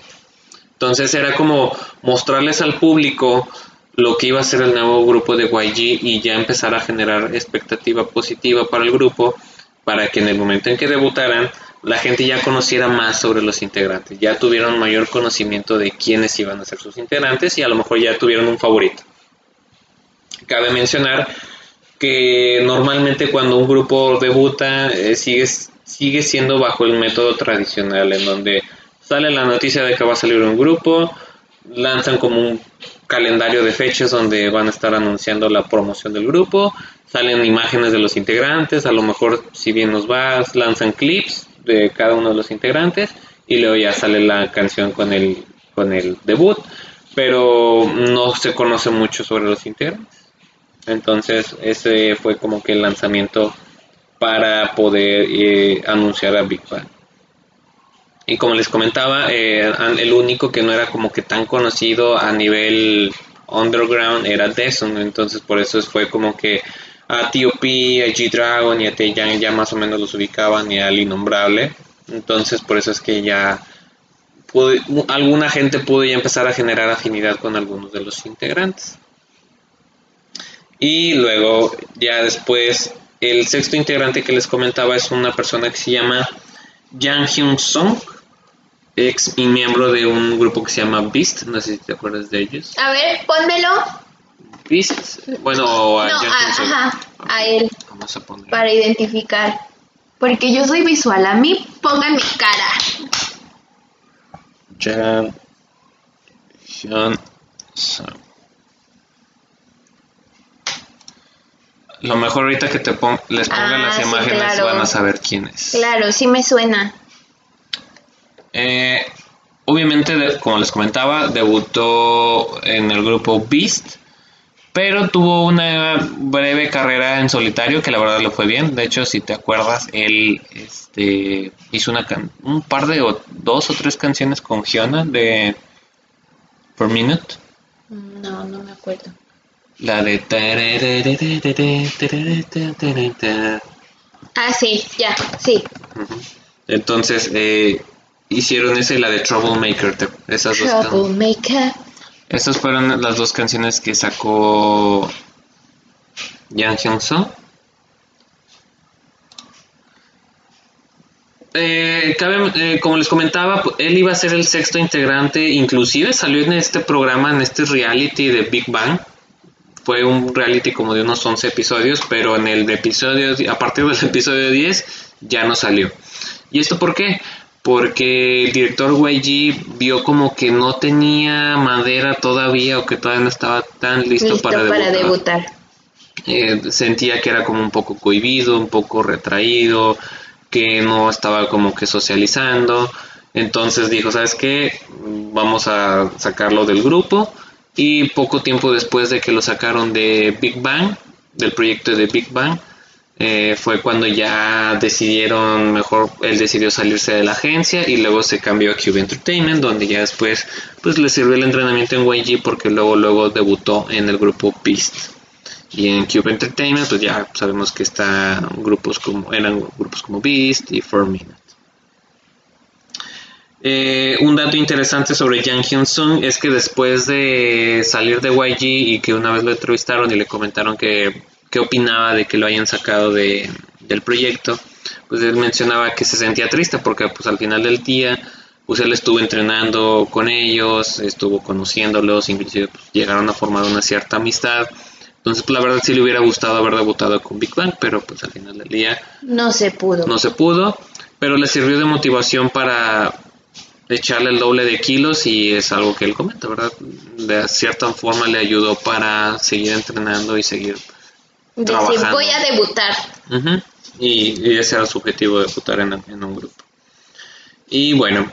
Entonces era como mostrarles al público lo que iba a ser el nuevo grupo de YG y ya empezar a generar expectativa positiva para el grupo para que en el momento en que debutaran la gente ya conociera más sobre los integrantes, ya tuvieron mayor conocimiento de quiénes iban a ser sus integrantes y a lo mejor ya tuvieron un favorito. Cabe mencionar que normalmente cuando un grupo debuta eh, sigue, sigue siendo bajo el método tradicional en donde sale la noticia de que va a salir un grupo, lanzan como un calendario de fechas donde van a estar anunciando la promoción del grupo, salen imágenes de los integrantes, a lo mejor si bien nos va, lanzan clips de cada uno de los integrantes y luego ya sale la canción con el, con el debut, pero no se conoce mucho sobre los integrantes. Entonces ese fue como que el lanzamiento para poder eh, anunciar a Big Bang. Y como les comentaba, eh, el único que no era como que tan conocido a nivel underground era Deson, entonces por eso fue como que a T.O.P., a G-Dragon y a ya más o menos los ubicaban y al Innombrable, entonces por eso es que ya pude- alguna gente pudo ya empezar a generar afinidad con algunos de los integrantes. Y luego, ya después, el sexto integrante que les comentaba es una persona que se llama Jang Hyun Song, ex y miembro de un grupo que se llama Beast, no sé si te acuerdas de ellos. A ver, pónmelo. Beast, bueno, a No, a, ajá, a él, Vamos a poner. para identificar. Porque yo soy visual, a mí pongan mi cara. Jang Hyun Sung. Lo mejor ahorita que te pon- les ponga Ah, las sí, imágenes claro. van a saber quién es. Claro, sí me suena. Eh, obviamente, de- como les comentaba, debutó en el grupo Beast, pero tuvo una breve carrera en solitario que la verdad le fue bien. De hecho, si te acuerdas, él este, hizo una can- un par de o dos o tres canciones con Hyuna de Per Minute. No, no me acuerdo. La de... Ah, sí, ya, sí. Entonces, eh, hicieron esa y la de Troublemaker. Esas dos Troublemaker. Estas fueron las dos canciones que sacó Yang Hyun Soo. Eh, cabe- eh, como les comentaba, pu- él iba a ser el sexto integrante, inclusive salió en este programa, en este reality de Big Bang. Fue un reality como de unos 11 episodios, pero en el episodio, a partir del episodio 10 ya no salió. ¿Y esto por qué? Porque el director YG vio como que no tenía madera todavía o que todavía no estaba tan listo, Listo para para, debutar. debutar. Eh, sentía que era como un poco cohibido, un poco retraído, que no estaba como que socializando Entonces dijo, ¿sabes qué? Vamos a sacarlo del grupo. Y poco tiempo después de que lo sacaron de Big Bang, del proyecto de Big Bang, eh, fue cuando ya decidieron, mejor él decidió salirse de la agencia y luego se cambió a Cube Entertainment, donde ya después pues le sirvió el entrenamiento en YG porque luego luego debutó en el grupo Beast. Y en Cube Entertainment pues ya sabemos que está grupos como eran grupos como Beast y Four Minute. Eh, un dato interesante sobre Jang Hyun Sung es que después de salir de YG y que una vez lo entrevistaron y le comentaron que qué opinaba de que lo hayan sacado de, del proyecto, pues él mencionaba que se sentía triste porque pues al final del día pues él estuvo entrenando con ellos, estuvo conociéndolos, inclusive pues, llegaron a formar una cierta amistad. Entonces, pues la verdad sí le hubiera gustado haber debutado con Big Bang, pero pues al final del día no se pudo. No se pudo, pero le sirvió de motivación para echarle el doble de kilos y es algo que él comenta, ¿verdad? De cierta forma le ayudó para seguir entrenando y seguir Decir, voy a debutar. y, ese era su objetivo, debutar en, en, un grupo. Y bueno,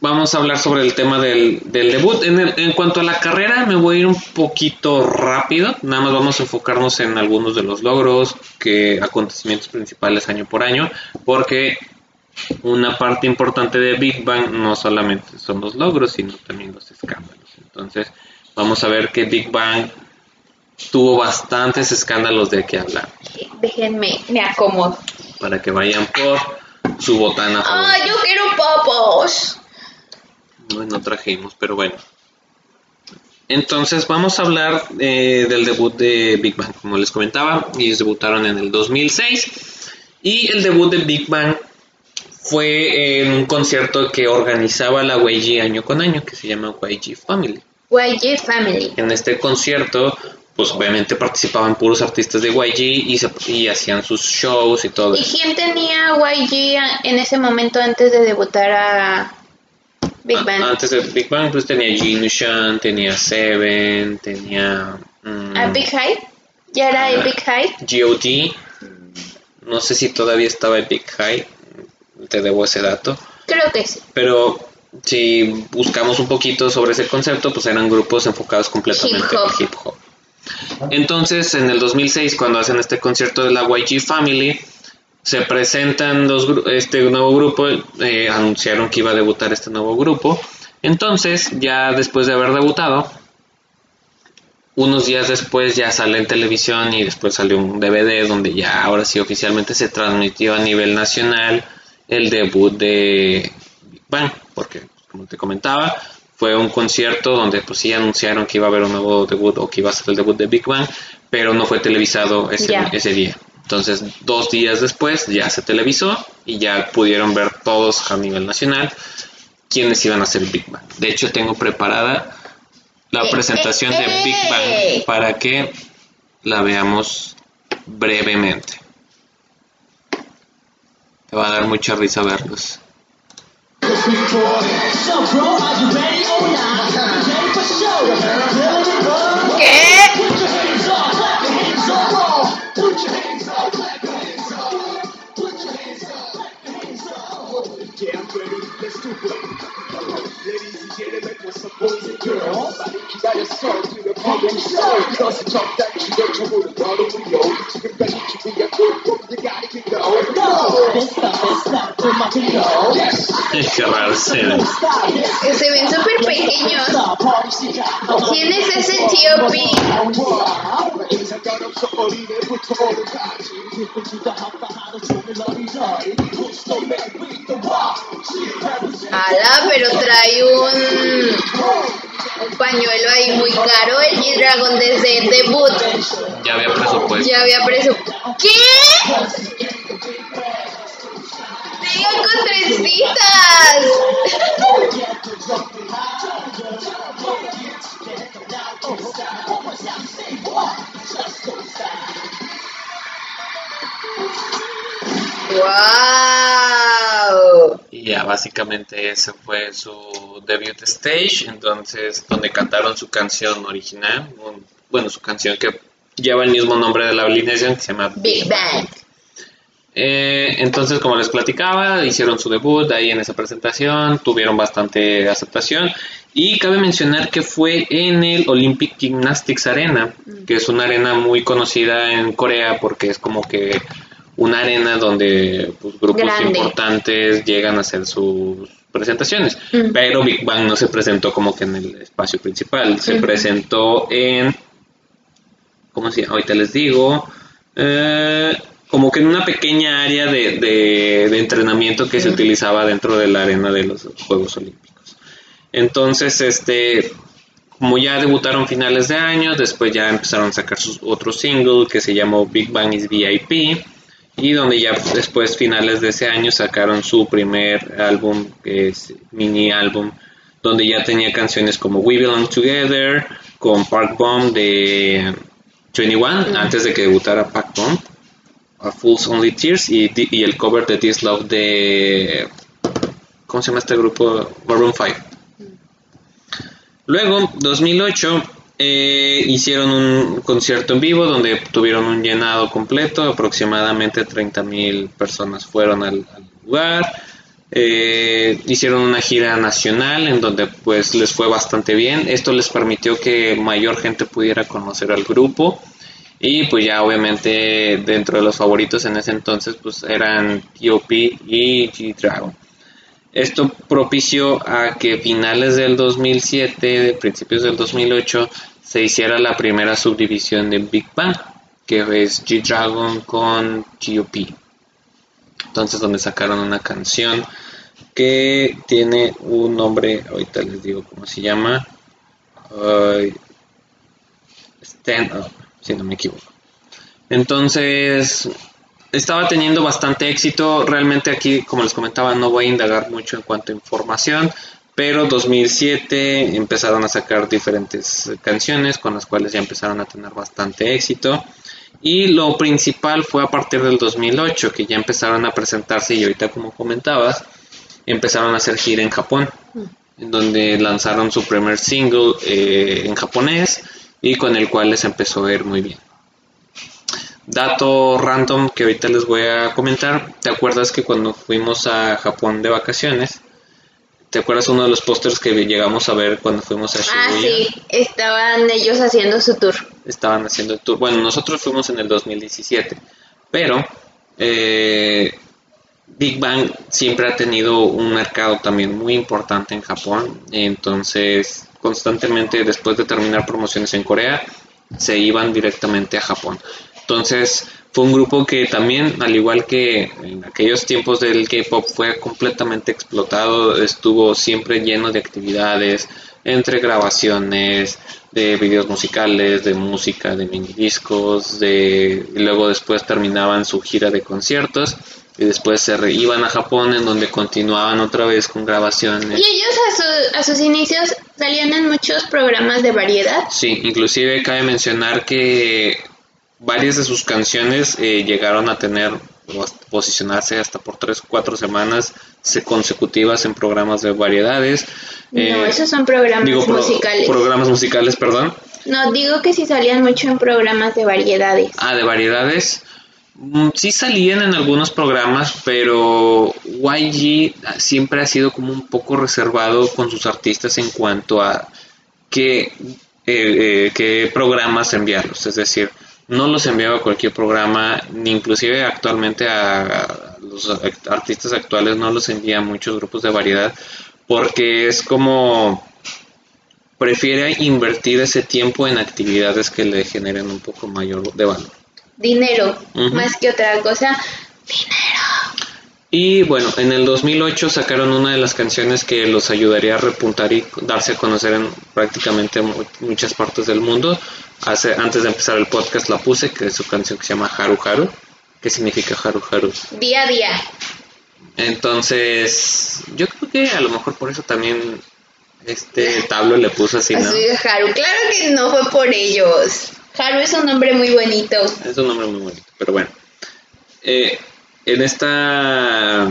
vamos a hablar sobre el tema del, debut. En, en, cuanto a la carrera, me voy a ir un poquito rápido. Nada más vamos a enfocarnos en algunos de los logros, que acontecimientos principales año por año, porque una parte importante de Big Bang no solamente son los logros, sino también los escándalos. Entonces, vamos a ver que Big Bang tuvo bastantes escándalos de qué hablar. Déjenme, me acomodo. Para que vayan por su botana. ¡Ay, yo quiero popos! No, no trajimos, pero bueno. Entonces vamos a hablar eh, del debut de Big Bang, como les comentaba, ellos debutaron en el 2006 y el debut de Big Bang fue en un concierto que organizaba la YG año con año, que se llama YG Family. YG Family. En este concierto pues obviamente participaban puros artistas de YG y, se, y hacían sus shows y todo. ¿Y quién tenía YG en ese momento antes de debutar a Big Bang? antes de Big Bang pues tenía Jinushan, tenía Seven, tenía... Mm, ¿A Big High? ¿Ya era Epic High? GOT. No sé si todavía estaba Epic High, te debo ese dato. Creo que sí. Pero si buscamos un poquito sobre ese concepto, pues eran grupos enfocados completamente en hip hop. Entonces, en el 2006, cuando hacen este concierto de la YG Family, se presentan este nuevo grupo, eh, anunciaron que iba a debutar este nuevo grupo. Entonces, ya después de haber debutado, unos días después ya sale en televisión y después salió un DVD donde ya ahora sí oficialmente se transmitió a nivel nacional el debut de Big Bang, porque como te comentaba, fue un concierto donde pues sí anunciaron que iba a haber un nuevo debut o que iba a ser el debut de Big Bang, pero no fue televisado ese, ese día. Entonces, dos días después ya se televisó y ya pudieron ver todos a nivel nacional quiénes iban a ser Big Bang. De hecho, tengo preparada la eh, presentación de Big Bang para que la veamos brevemente. Te va a dar mucha risa verlos. So bro, are you ready or not? Ready for show. Put your hands up, your hands up. Put your hands up. Put your hands up. Yeah, I'm ready. Let's do it. Raro se ven. Se ven súper pequeños. ¿Quién es ese tío P? Pero trae un, un pañuelo ahí muy caro el G-Dragon desde debut. Ya había presupuesto. Ya había presupuesto. ¿Qué? ¡Venga con trencitas! ¡Wow! Y ya básicamente ese fue su debut stage, entonces donde cantaron su canción original, bueno, su canción que lleva el mismo nombre de la alineación que se llama Big Bang. Eh, entonces, como les platicaba, hicieron su debut ahí en esa presentación, tuvieron bastante aceptación y cabe mencionar que fue en el Olympic Gymnastics Arena, que es una arena muy conocida en Corea porque es como que una arena donde pues, grupos importantes llegan a hacer sus presentaciones. Pero Big Bang no se presentó como que en el espacio principal, se presentó en, ¿cómo se llama? Ahorita les digo, eh, como que en una pequeña área de, de, entrenamiento que se utilizaba dentro de la arena de los Juegos Olímpicos. Entonces, este, como ya debutaron finales de año, después ya empezaron a sacar sus otro single que se llamó Big Bang is VIP y donde ya después finales de ese año sacaron su primer álbum que es mini álbum donde ya tenía canciones como We Belong Together con Park Bomb de 21 antes de que debutara Park Bomb a Fools Only Tears y, y, el cover de This Love de ¿cómo se llama este grupo? Maroon 5 luego 2008 eh, hicieron un concierto en vivo donde tuvieron un llenado completo, aproximadamente 30.000 personas fueron al, lugar. Eh, hicieron una gira nacional en donde pues les fue bastante bien. Esto les permitió que mayor gente pudiera conocer al grupo. Y pues ya obviamente dentro de los favoritos en ese entonces pues eran T.O.P. y G-Dragon. Esto propició a que finales del 2007, principios del 2008, se hiciera la primera subdivisión de Big Bang, que es G-Dragon con G.O.P. Entonces donde sacaron una canción que tiene un nombre, ahorita les digo cómo se llama, Stand Up, si no me equivoco. Entonces estaba teniendo bastante éxito. Realmente aquí, como les comentaba, no voy a indagar mucho en cuanto a información, pero 2007 empezaron a sacar diferentes canciones con las cuales ya empezaron a tener bastante éxito. Y lo principal fue a partir del 2008 que ya empezaron a presentarse y ahorita como comentabas, empezaron a hacer gira en Japón, en donde lanzaron su primer single eh, en japonés y con el cual les empezó a ir muy bien dato random que ahorita les voy a comentar. ¿Te acuerdas que cuando fuimos a Japón de vacaciones? ¿Te acuerdas uno de los pósters que llegamos a ver cuando fuimos a Shibuya? Ah, sí, estaban ellos haciendo su tour. Estaban haciendo el tour. Bueno, nosotros fuimos en el 2017, pero eh, Big Bang siempre ha tenido un mercado también muy importante en Japón. Entonces, constantemente después de terminar promociones en Corea, se iban directamente a Japón. Entonces fue un grupo que también, al igual que en aquellos tiempos del K-Pop, fue completamente explotado, estuvo siempre lleno de actividades, entre grabaciones, de videos musicales, de música, de mini discos, de, y luego después terminaban su gira de conciertos y después se iban a Japón en donde continuaban otra vez con grabaciones. ¿Y ellos a, a sus inicios salían en muchos programas de variedad? Sí, inclusive cabe mencionar que varias de sus canciones eh, llegaron a tener o a posicionarse hasta por tres cuatro semanas consecutivas en programas de variedades. No, eh, esos son programas musicales. Programas musicales, perdón. No, digo que sí salían mucho en programas de variedades. Ah, de variedades. Mm, sí salían en algunos programas, pero YG siempre ha sido como un poco reservado con sus artistas en cuanto a qué, eh, qué programas enviarlos. Es decir, no los enviaba a cualquier programa, ni inclusive actualmente a, los artistas actuales no los envía a muchos grupos de variedad, porque es como prefiere invertir ese tiempo en actividades que le generen un poco mayor de valor. Dinero, más que otra cosa, dinero. Y bueno, en el 2008 sacaron una de las canciones que los ayudaría a repuntar y darse a conocer en prácticamente muchas partes del mundo. Hace, antes de empezar el podcast la puse, que es su canción que se llama Haru Haru. ¿Qué significa Haru Haru? Día a día. Entonces, yo creo que a lo mejor por eso también este tablo le puso así, ¿no? Haru, claro que no fue por ellos. Haru es un nombre muy bonito. Es un nombre muy bonito, pero bueno. Eh, en esta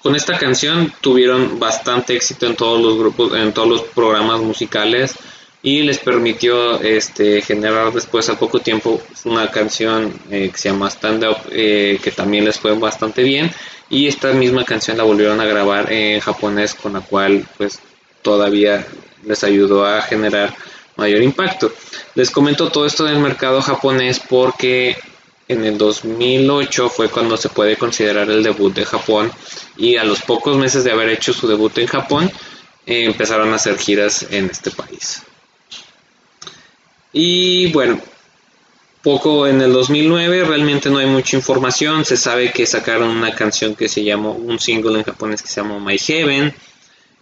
con esta canción tuvieron bastante éxito en todos los grupos, en todos los programas musicales. y les permitió este, generar después a poco tiempo una canción eh, que se llama Stand Up eh, que también les fue bastante bien y esta misma canción la volvieron a grabar en japonés con la cual pues todavía les ayudó a generar mayor impacto. Les comento todo esto del mercado japonés porque en el 2008 fue cuando se puede considerar el debut de Japón y a los pocos meses de haber hecho su debut en Japón eh, empezaron a hacer giras en este país. Y bueno, poco en el 2009 realmente no hay mucha información. Se sabe que sacaron una canción que se llamó, un single en japonés que se llamó My Heaven.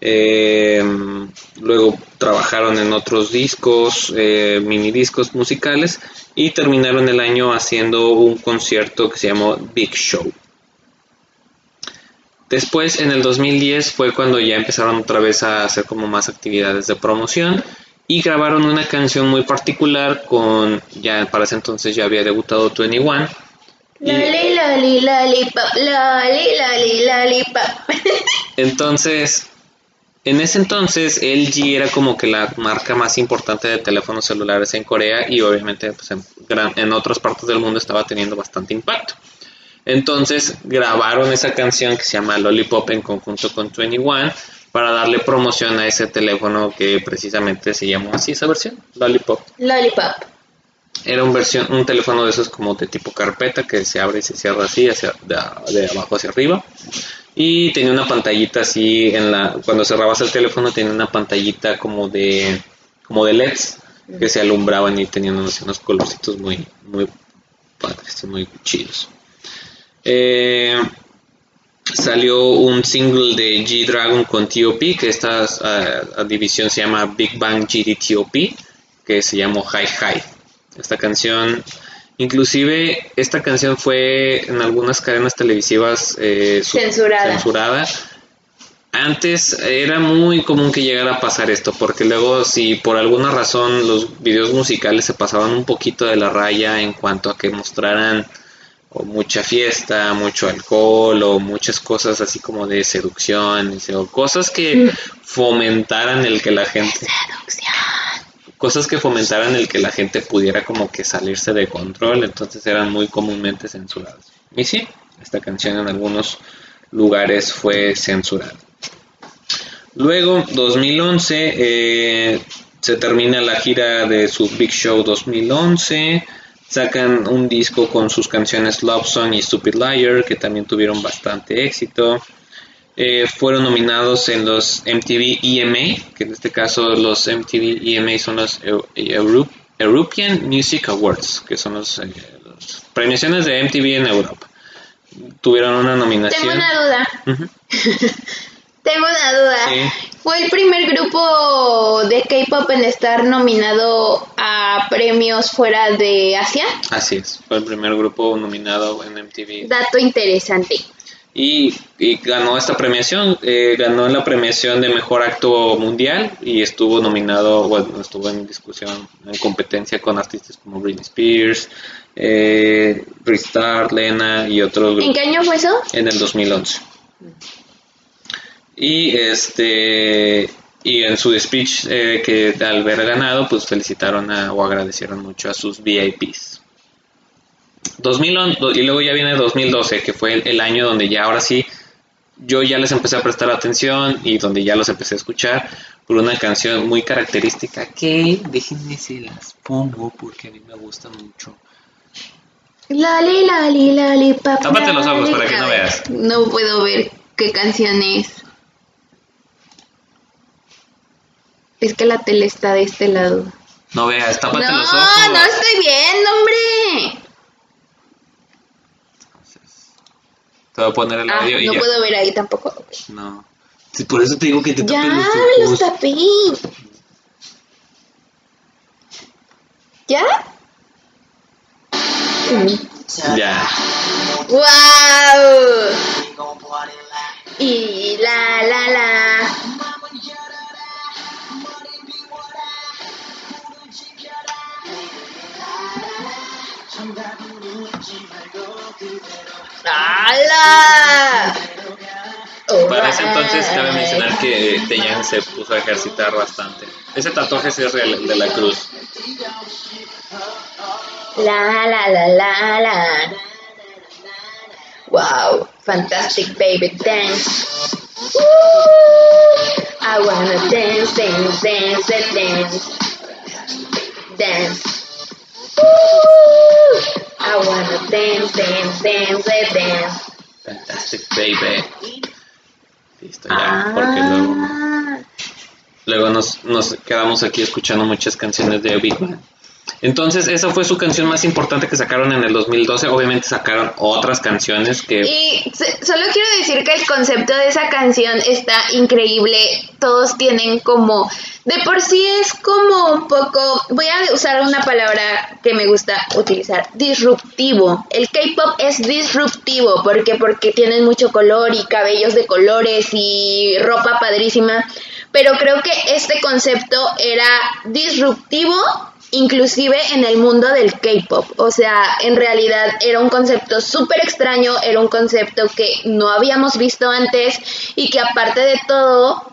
Eh, luego trabajaron en otros discos, eh, mini discos musicales y terminaron el año haciendo un concierto que se llamó Big Show. Después, en el 2010, fue cuando ya empezaron otra vez a hacer como más actividades de promoción y grabaron una canción muy particular con, ya para ese entonces ya había debutado 21. Lali, lali, lali, pop, lali, lali, lali, pop. Entonces, en ese entonces LG era como que la marca más importante de teléfonos celulares en Corea y obviamente pues, en, gran, en otras partes del mundo estaba teniendo bastante impacto. Entonces grabaron esa canción que se llama Lollipop en conjunto con 21 para darle promoción a ese teléfono que precisamente se llamó así esa versión, Lollipop. Lollipop. Era un versión, un teléfono de esos como de tipo carpeta que se abre y se cierra así, hacia, de, de abajo hacia arriba. Y tenía una pantallita así en la, cuando cerrabas el teléfono tenía una pantallita como de, como de LEDs que se alumbraban y tenían unos, unos colorcitos muy, muy padres, muy chidos. Eh, salió un single de G-Dragon con TOP, que esta uh, división se llama Big Bang GD-TOP, que se llamó High High. Esta canción, inclusive esta canción fue en algunas cadenas televisivas eh, censurada. censurada. Antes era muy común que llegara a pasar esto, porque luego si por alguna razón los videos musicales se pasaban un poquito de la raya en cuanto a que mostraran o mucha fiesta, mucho alcohol o muchas cosas así como de seducción o cosas que fomentaran el que la gente Seducción. Cosas que fomentaran el que la gente pudiera como que salirse de control, entonces eran muy comúnmente censuradas. Y sí, esta canción en algunos lugares fue censurada. Luego, 2011, eh, se termina la gira de su Big Show 2011 sacan un disco con sus canciones Love Song y Stupid Liar, que también tuvieron bastante éxito. Eh, fueron nominados en los MTV EMA, que en este caso los MTV EMA son los Euro European Music Awards, que son los, eh, los, premiaciones de MTV en Europa. Tuvieron una nominación. Tengo una duda. Uh -huh. Tengo una duda. Sí. ¿Fue el primer grupo de K-pop en estar nominado a premios fuera de Asia? Así es, fue el primer grupo nominado en MTV. Dato interesante. Y, y ganó esta premiación, eh, ganó la premiación de mejor acto mundial y estuvo nominado, bueno, estuvo en discusión, en competencia con artistas como Britney Spears, eh, Restart, Lena y otros grupos. ¿En qué año fue eso? En el 2011. Y este y en su speech eh, que al haber ganado, pues felicitaron a, o agradecieron mucho a sus VIPs. 2011, y luego ya viene 2012, que fue el, el, año donde ya ahora sí yo ya les empecé a prestar atención y donde ya los empecé a escuchar por una canción muy característica que déjenme si las pongo porque a mí me gusta mucho. Lali, lali, lali, papá. Tápate los ojos para que no veas. No puedo ver qué canción es. Es que la tele está de este lado. No veas, tápate no, los ojos. No, no estoy viendo, hombre. Te voy a poner el ah, audio y no ya. puedo ver ahí tampoco. Okay. No. Por eso te digo que te tapes ya, los ojos. Ya, los tapé. ¿Ya? Ya. ¡Wow! Y la la la. ¡Hala! Para ese entonces cabe mencionar que Teyan se puso a ejercitar bastante. Ese tatuaje sí es real, el de la cruz. La la la la la. Wow, fantastic baby dance. Woo! I wanna dance, dance, dance, dance, dance. Woo! I wanna dance, dance, dance, dance. Fantastic baby. Listo ya, porque luego, Ah, luego nos, nos quedamos aquí escuchando muchas canciones de Big Bang. Entonces, esa fue su canción más importante que sacaron en el 2012. Obviamente sacaron otras canciones que... Y solo quiero decir que el concepto de esa canción está increíble. Todos tienen como, de por sí es como un poco, voy a usar una palabra que me gusta utilizar, disruptivo. El K-pop es disruptivo porque porque tienen mucho color y cabellos de colores y ropa padrísima. Pero creo que este concepto era disruptivo inclusive en el mundo del K-pop. O sea, en realidad era un concepto súper extraño, era un concepto que no habíamos visto antes y que aparte de todo,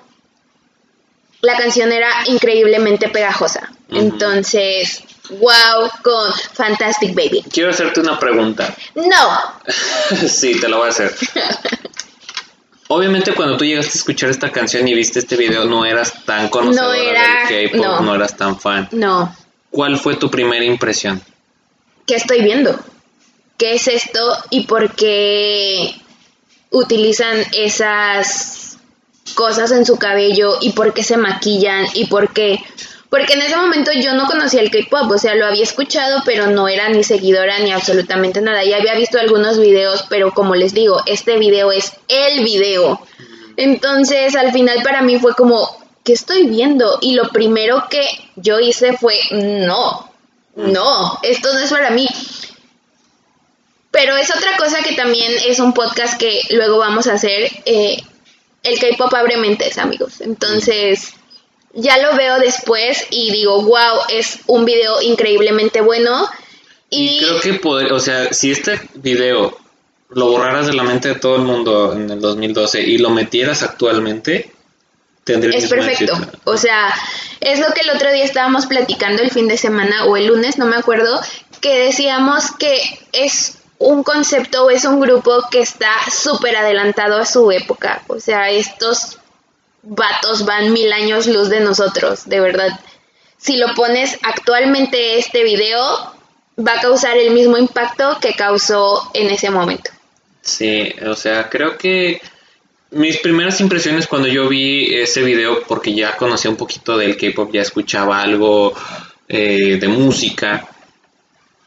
la canción era increíblemente pegajosa. Entonces, wow con Fantastic Baby. Quiero hacerte una pregunta. No, sí, te lo voy a hacer. Obviamente cuando tú llegaste a escuchar esta canción y viste este video no eras tan conocedora No era- del K-pop, no. no eras tan fan. no. ¿Cuál fue tu primera impresión? ¿Qué estoy viendo? ¿Qué es esto y por qué utilizan esas cosas en su cabello y por qué se maquillan y por qué... Porque en ese momento yo no conocía el K-pop, o sea, lo había escuchado, pero no era ni seguidora ni absolutamente nada. Ya había visto algunos videos, pero como les digo, este video es el video. Entonces, al final para mí fue como, ¿qué estoy viendo? Y lo primero que yo hice fue, no, no, esto no es para mí. Pero es otra cosa que también es un podcast que luego vamos a hacer. eh, el K-pop abre mentes, amigos. Entonces, ya lo veo después y digo, wow, es un video increíblemente bueno. Y, Y, creo que, poder, o sea, si este video lo borraras de la mente de todo el mundo en el 2012 y lo metieras actualmente, tendría es perfecto. O sea, es lo que el otro día estábamos platicando el fin de semana o el lunes, no me acuerdo, que decíamos que es un concepto o es un grupo que está súper adelantado a su época. O sea, estos vatos van mil años luz de nosotros, de verdad. Si lo pones actualmente este video, va a causar el mismo impacto que causó en ese momento. Sí, o sea, creo que mis primeras impresiones cuando yo vi ese video, porque ya conocía un poquito del K-pop, ya escuchaba algo eh, de música.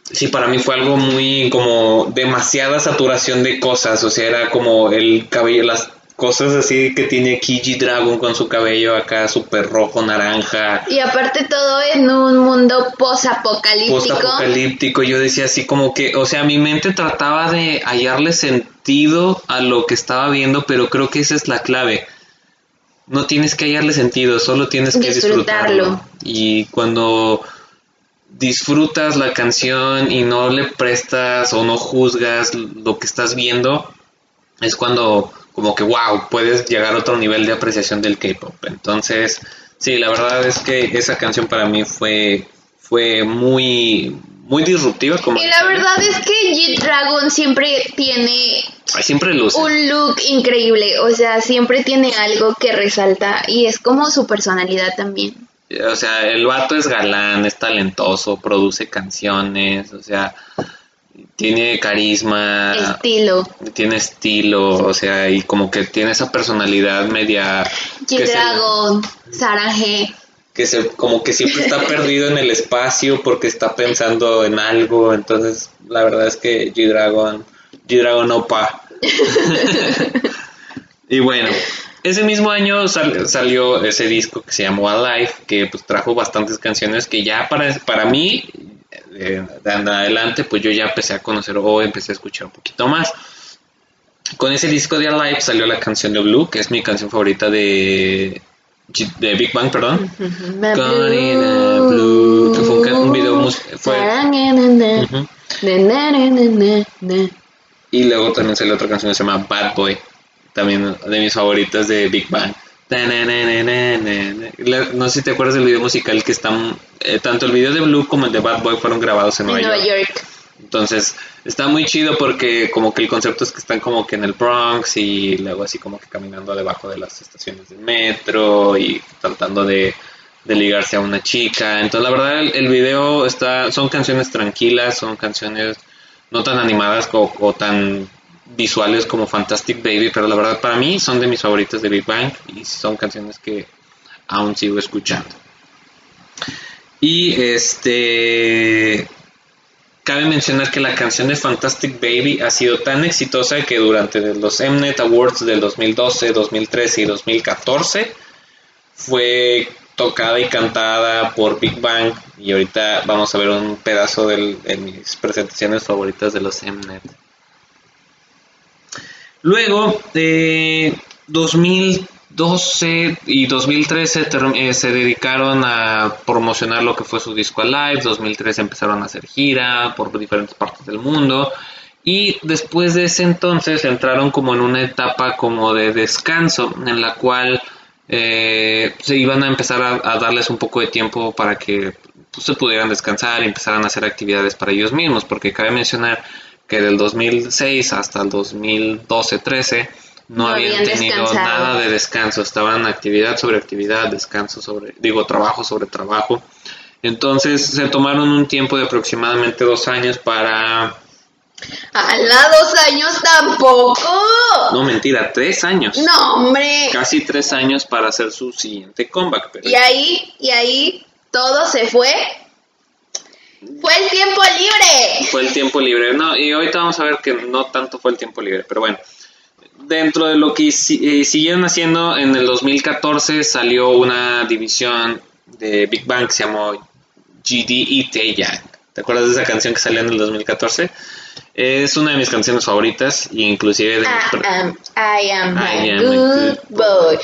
Sí, para mí fue algo muy como demasiada saturación de cosas, o sea, era como el cabello, las cosas así que tiene Kiji Dragon con su cabello acá súper rojo, naranja, Y aparte todo en un mundo posapocalíptico. post-apocalíptico. Yo decía así como que, o sea, mi mente trataba de hallarle sentido a lo que estaba viendo, pero creo que esa es la clave. No tienes que hallarle sentido, solo tienes que disfrutarlo. Disfrutarlo. Y cuando disfrutas la canción y no le prestas o no juzgas lo que estás viendo, es cuando como que wow, puedes llegar a otro nivel de apreciación del K-pop. Entonces, sí, la verdad es que esa canción para mí fue fue muy muy disruptiva como Y la verdad es que G-Dragon siempre tiene Ay, siempre luce. un look increíble, o sea, siempre tiene algo que resalta y es como su personalidad también. O sea, el vato es galán, es talentoso, produce canciones, o sea, tiene carisma, Estilo. tiene estilo, o sea, y como que tiene esa personalidad media que se, G-Dragon, Sarah G. que se como que siempre está perdido en el espacio porque está pensando en algo, entonces la verdad es que G-Dragon, G-Dragon Opa. y bueno, ese mismo año sal- salió ese disco que se llamó Alive, que pues trajo bastantes canciones que ya para, para mí, de en adelante, pues yo ya empecé a conocer o empecé a escuchar un poquito más. Con ese disco de Alive salió la canción de Blue, que es mi canción favorita de, de Big Bang, perdón. Gone in a Blue, que fue un, video fue. Y luego también salió otra canción que se llama Bad Boy, también de mis favoritas de Big Bang. No sé si te acuerdas del video musical que están, eh, tanto el video de Blue como el de Bad Boy fueron grabados en, Nueva, York. Entonces, está muy chido porque como que el concepto es que están como que en el Bronx y luego así como que caminando debajo de las estaciones del metro y tratando de, ligarse a una chica. Entonces, la verdad, el, video está, son canciones tranquilas, son canciones no tan animadas o, tan visuales como Fantastic Baby, pero la verdad para mí son de mis favoritas de Big Bang y son canciones que aún sigo escuchando. Y este Cabe mencionar que la canción de Fantastic Baby ha sido tan exitosa que durante los Mnet Awards del 2012, 2013 y 2014 fue tocada y cantada por Big Bang y ahorita vamos a ver un pedazo de mis presentaciones favoritas de los Mnet. Luego, de 2000 2012 y 2013 eh, se dedicaron a promocionar lo que fue su disco Alive, 2013 empezaron a hacer gira por diferentes partes del mundo y después de ese entonces entraron como en una etapa como de descanso en la cual eh, se iban a empezar a, darles un poco de tiempo para que pues, se pudieran descansar y empezaran a hacer actividades para ellos mismos porque cabe mencionar que del 2006 hasta el 2012-13 no, habían, tenido nada de descanso, estaban actividad sobre actividad, descanso sobre, digo, trabajo sobre trabajo. Entonces se tomaron un tiempo de aproximadamente dos años para... ¡Hala, dos años tampoco! No, mentira, tres años. No, hombre. Casi tres años para hacer su siguiente comeback. y ahí, y ahí todo se fue fue el tiempo libre. Fue el tiempo libre. No, y ahorita vamos a ver que no tanto fue el tiempo libre, pero bueno dentro de lo que eh, siguieron haciendo, en el 2014 salió una división de Big Bang que se llamó GD y Taeyang. ¿Te acuerdas de esa canción que salió en el 2014? Es una de mis canciones favoritas, y inclusive de I am, a good boy.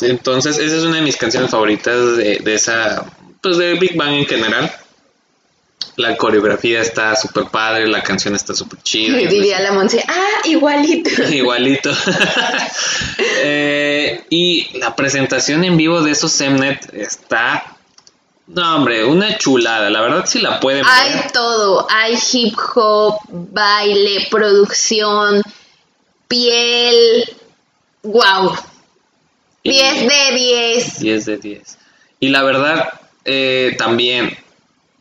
Entonces, esa es una de mis canciones favoritas de, de esa, pues de Big Bang en general. La coreografía está súper padre, la canción está súper chida. Diría la Monse, ah, igualito. igualito. Eh, y la presentación en vivo de esos Semnet está no, hombre, una chulada. La verdad, si la pueden ver. Hay todo. Hay hip hop, baile, producción, piel. ¡Wow! 10 de 10. 10 de 10. Y la verdad, eh, también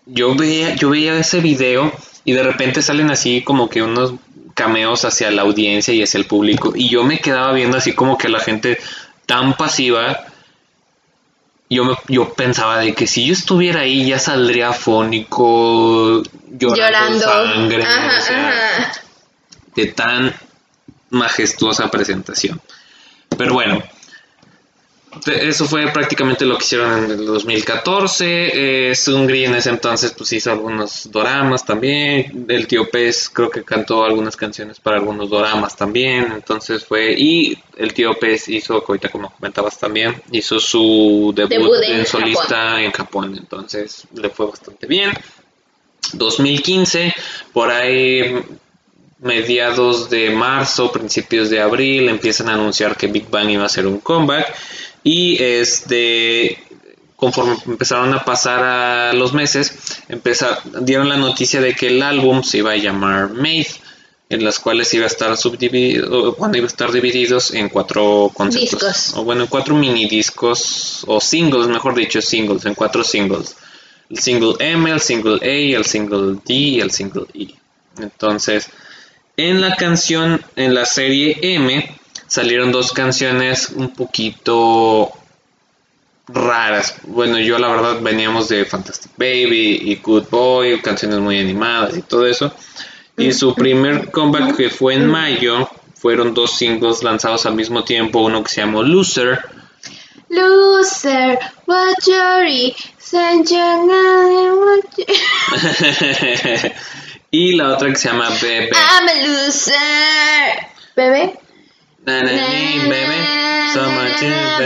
yo veía, yo veía ese video y de repente salen así como que unos cameos hacia la audiencia y hacia el público y yo me quedaba viendo así como que la gente tan pasiva. Yo me, yo pensaba de que si yo estuviera ahí ya saldría fónico llorando, sangre de tan majestuosa presentación. Pero bueno eso fue prácticamente lo que hicieron en el 2014. Eh, Sungri en ese entonces pues hizo algunos doramas también. El tío Pez creo que cantó algunas canciones para algunos doramas también. Entonces fue... Y el tío Pez hizo, ahorita como comentabas también, hizo su debut, en, solista en Japón. Entonces le fue bastante bien. 2015, por ahí mediados de marzo, principios de abril, empiezan a anunciar que Big Bang iba a hacer un comeback. Y este, conforme empezaron a pasar a los meses, dieron la noticia de que el álbum se iba a llamar Made, en las cuales iba a estar subdividido, bueno, iba a estar divididos en cuatro conceptos, o bueno, en cuatro mini discos, o singles, mejor dicho, singles, en cuatro singles. El single M, el single A, el single D y el single E. Entonces, en la canción, en la serie M, salieron dos canciones un poquito raras. Bueno, yo la verdad veníamos de Fantastic Baby y Good Boy, canciones muy animadas y todo eso. Y su primer comeback que fue en mayo fueron dos singles lanzados al mismo tiempo, uno que se llamó Loser. Loser, what y la otra que se llama Bebe. I'm a loser. Bebe.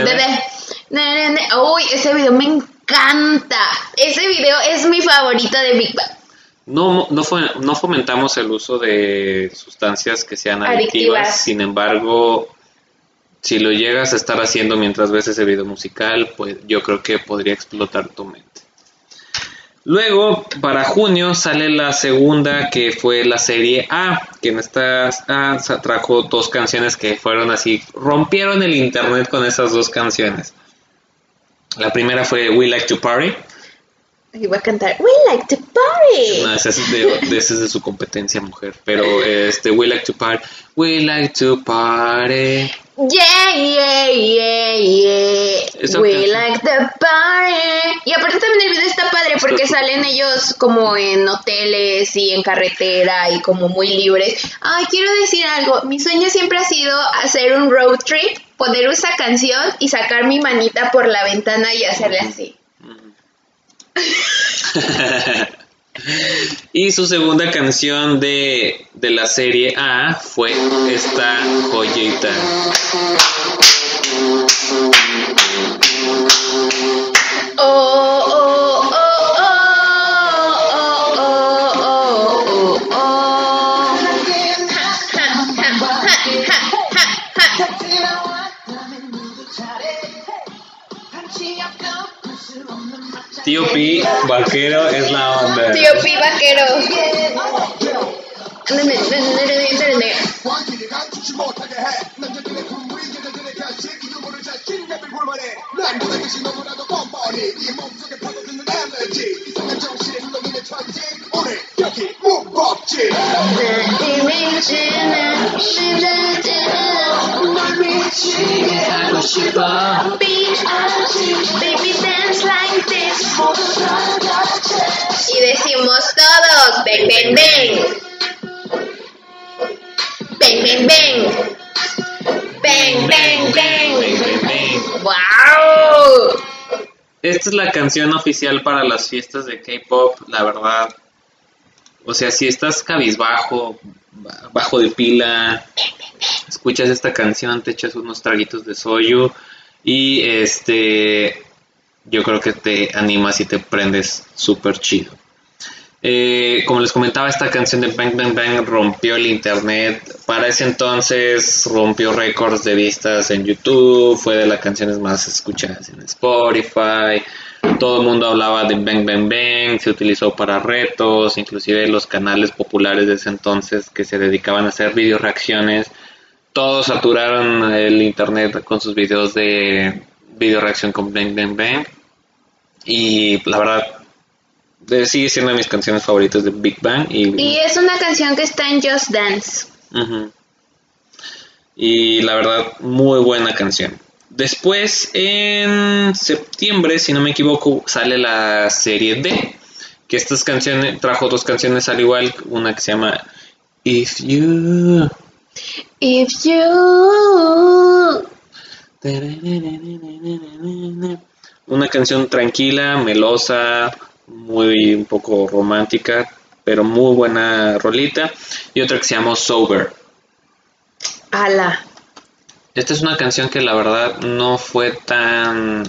Bebé. Uy, ese video me encanta. Ese video es mi favorito de Big Bang. no, no, no fomentamos el uso de sustancias que sean adictivas, sin embargo, si lo llegas a estar haciendo mientras ves ese video musical, pues yo creo que podría explotar tu mente. Luego, para junio sale la segunda que fue la serie A, que en esta A trajo dos canciones que fueron así, rompieron el internet con esas dos canciones. La primera fue We Like to Party. Iba a cantar We Like to Party. No, esa es de, esa es de su competencia mujer, pero este We Like to Party. We Like to Party. Yeah, yeah, yeah, yeah. We like the party. Y aparte también el video está padre porque salen ellos como en hoteles y en carretera y como muy libres. Ay, quiero decir algo. Mi sueño siempre ha sido hacer un road trip, poner esa canción y sacar mi manita por la ventana y hacerle así. y su segunda canción de, de, la serie A fue esta joyita. Oh, oh. Tío Pi, vaquero es la onda. Tío Pi, vaquero. Y decimos todos, ven, ven, ven. Ven, ven, ven. Ven, ven, ven. ¡Wow! Esta es la canción oficial para las fiestas de K-pop, la verdad. O sea, si estás cabizbajo, bajo de pila, escuchas esta canción, te echas unos traguitos de soyu y este yo creo que te animas y te prendes súper chido. Eh, como les comentaba, esta canción de Bang Bang Bang rompió el internet. Para ese entonces rompió récords de vistas en YouTube, fue de las canciones más escuchadas en Spotify. Todo el mundo hablaba de Bang Bang Bang, se utilizó para retos, inclusive los canales populares de ese entonces que se dedicaban a hacer video reacciones. Todos saturaron el internet con sus videos de video reacción con Bang Bang Bang. Y la verdad, sigue siendo de mis canciones favoritas de Big Bang. Y, y es una canción que está en Just Dance. Y la verdad, muy buena canción. Después, en septiembre, si no me equivoco, sale la serie D. Que estas canciones, trajo dos canciones al igual, una que se llama If You. If You. Una canción tranquila, melosa, muy un poco romántica, pero muy buena rolita. Y otra que se llama Sober. Ala. Esta es una canción que la verdad no fue tan...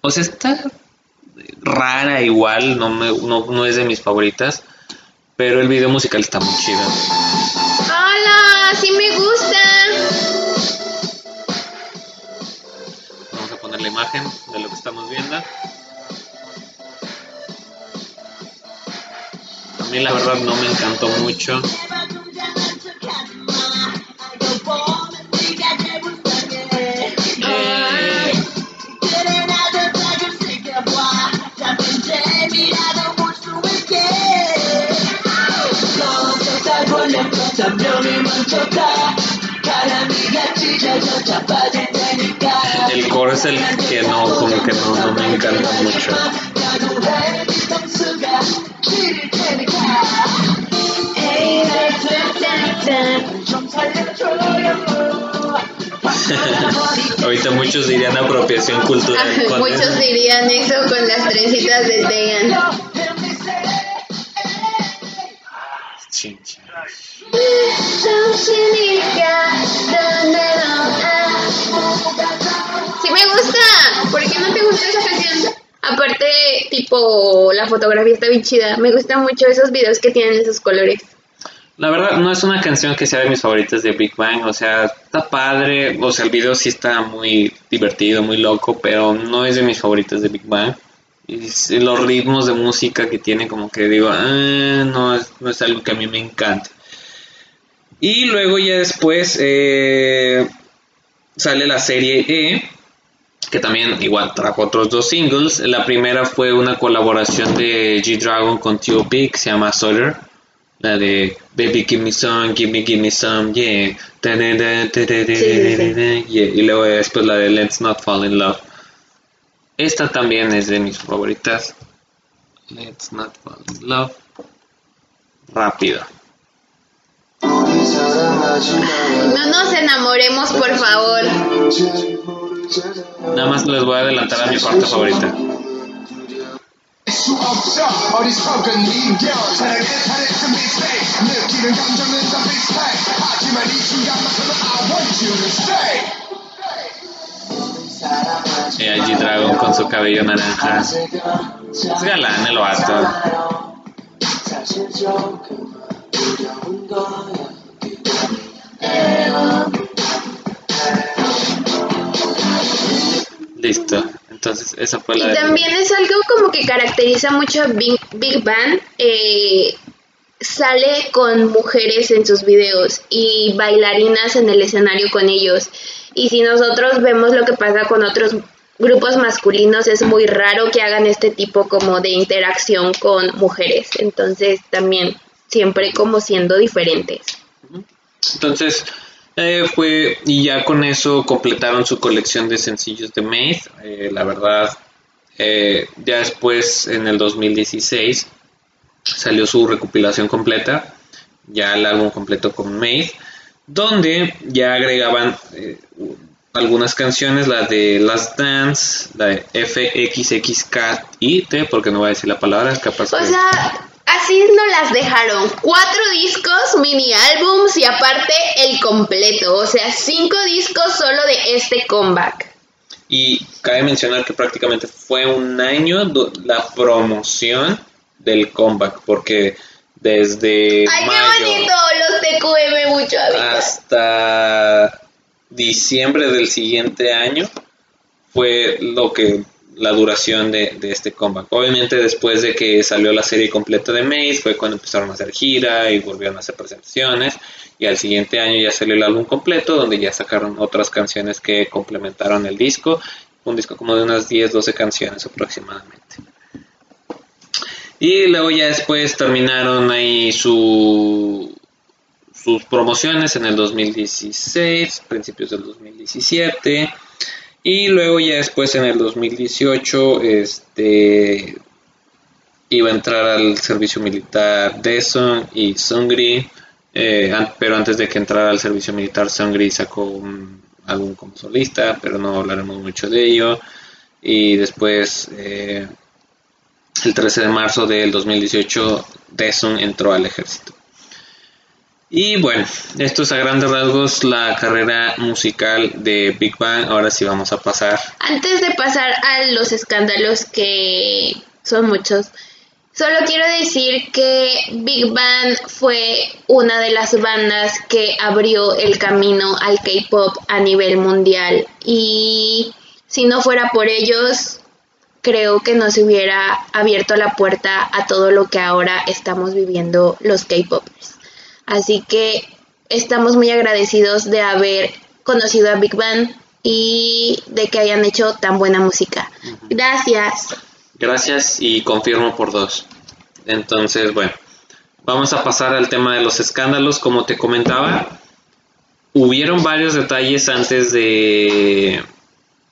O sea, está rara igual, no, me, no, no es de mis favoritas, pero el video musical está muy chido. ¡Hala! ¡Sí me gusta! Vamos a poner la imagen de lo que estamos viendo. Mí la verdad no me encantó mucho. El coro es el que no, como que no, no me encanta mucho. Ahorita muchos dirían apropiación cultural. muchos dirían eso con las trencitas de Tegan. Sí me gusta. ¿Por qué no te gusta esa canción? Aparte, tipo la fotografía está bien chida. Me gustan mucho esos videos que tienen esos colores. La verdad, no es una canción que sea de mis favoritas de Big Bang, o sea, está padre, o sea, el video sí está muy divertido, muy loco, pero no es de mis favoritas de Big Bang. Y los ritmos de música que tiene, como que digo, ah, no, es, no es algo que a mí me encanta. Y luego ya después eh, sale la serie E, que también igual trajo otros dos singles. La primera fue una colaboración de G-Dragon con T.O.P. que se llama Solar la de Baby Give Me Some, Give Me, Give Me Some, yeah. Y luego después la de Let's Not Fall in Love. Esta también es de mis favoritas. Let's Not Fall in Love. Rápido. No nos enamoremos, por favor. Nada más les voy a adelantar a mi parte favorita. Y allí Dragon con su cabello naranja. Es galán el vato. Listo. Entonces, esa fue la. Y también es algo como que caracteriza mucho a Big, Big Bang. Eh, sale con mujeres en sus videos y bailarinas en el escenario con ellos. Y si nosotros vemos lo que pasa con otros grupos masculinos, es muy raro que hagan este tipo como de interacción con mujeres. Entonces también siempre como siendo diferentes. Entonces, eh, fue, y ya con eso completaron su colección de sencillos de Maze. Eh, la verdad, eh, ya después, en el 2016, salió su recopilación completa, ya el álbum completo con Maze, donde ya agregaban algunas canciones, la de Last Dance, la de FXXKIT, porque no voy a decir la palabra, capaz o sea, Así no las dejaron. Cuatro discos, mini álbums y aparte el completo. O sea, cinco discos solo de este comeback. Y cabe mencionar que prácticamente fue un año la promoción del comeback, porque desde Ay, qué bonito, los TQM mucho hasta diciembre del siguiente año fue lo que la duración de, este comeback. Obviamente después de que salió la serie completa de Maze fue cuando empezaron a hacer gira y volvieron a hacer presentaciones y al siguiente año ya salió el álbum completo donde ya sacaron otras canciones que complementaron el disco, un disco como de unas 10, 12 canciones aproximadamente. Y luego ya después terminaron ahí su, sus promociones en el 2016, principios del 2017 y luego ya después en el 2018 este, iba a entrar al servicio militar Deson y Sungri. Eh, pero antes de que entrara al servicio militar Sungri sacó un álbum como solista, pero no hablaremos mucho de ello. Y después, eh, el 13 de marzo del 2018, Deson entró al ejército. Y bueno, esto es a grandes rasgos la carrera musical de Big Bang. Ahora sí vamos a pasar. Antes de pasar a los escándalos que son muchos, solo quiero decir que Big Bang fue una de las bandas que abrió el camino al K-Pop a nivel mundial. Y si no fuera por ellos, creo que no se hubiera abierto la puerta a todo lo que ahora estamos viviendo los K-Popers. Así que estamos muy agradecidos de haber conocido a Big Bang y de que hayan hecho tan buena música. Gracias. Gracias y confirmo por dos. Entonces, bueno, vamos a pasar al tema de los escándalos. Como te comentaba, hubieron varios detalles antes de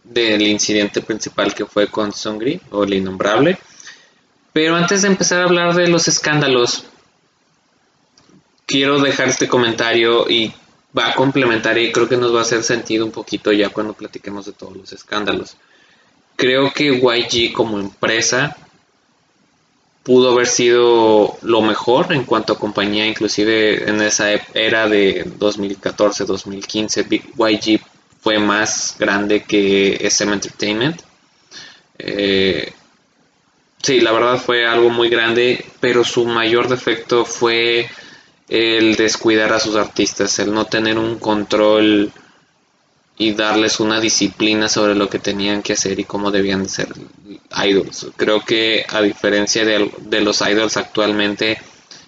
del incidente principal que fue con Songri o el innombrable. Pero antes de empezar a hablar de los escándalos, quiero dejar este comentario y va a complementar y creo que nos va a hacer sentido un poquito ya cuando platiquemos de todos los escándalos. Creo que YG como empresa pudo haber sido lo mejor en cuanto a compañía, inclusive en esa era de 2014-2015, YG fue más grande que SM Entertainment. Eh, sí, la verdad fue algo muy grande, pero su mayor defecto fue el descuidar a sus artistas, el no tener un control y darles una disciplina sobre lo que tenían que hacer y cómo debían ser idols. Creo que a diferencia de, de los idols actualmente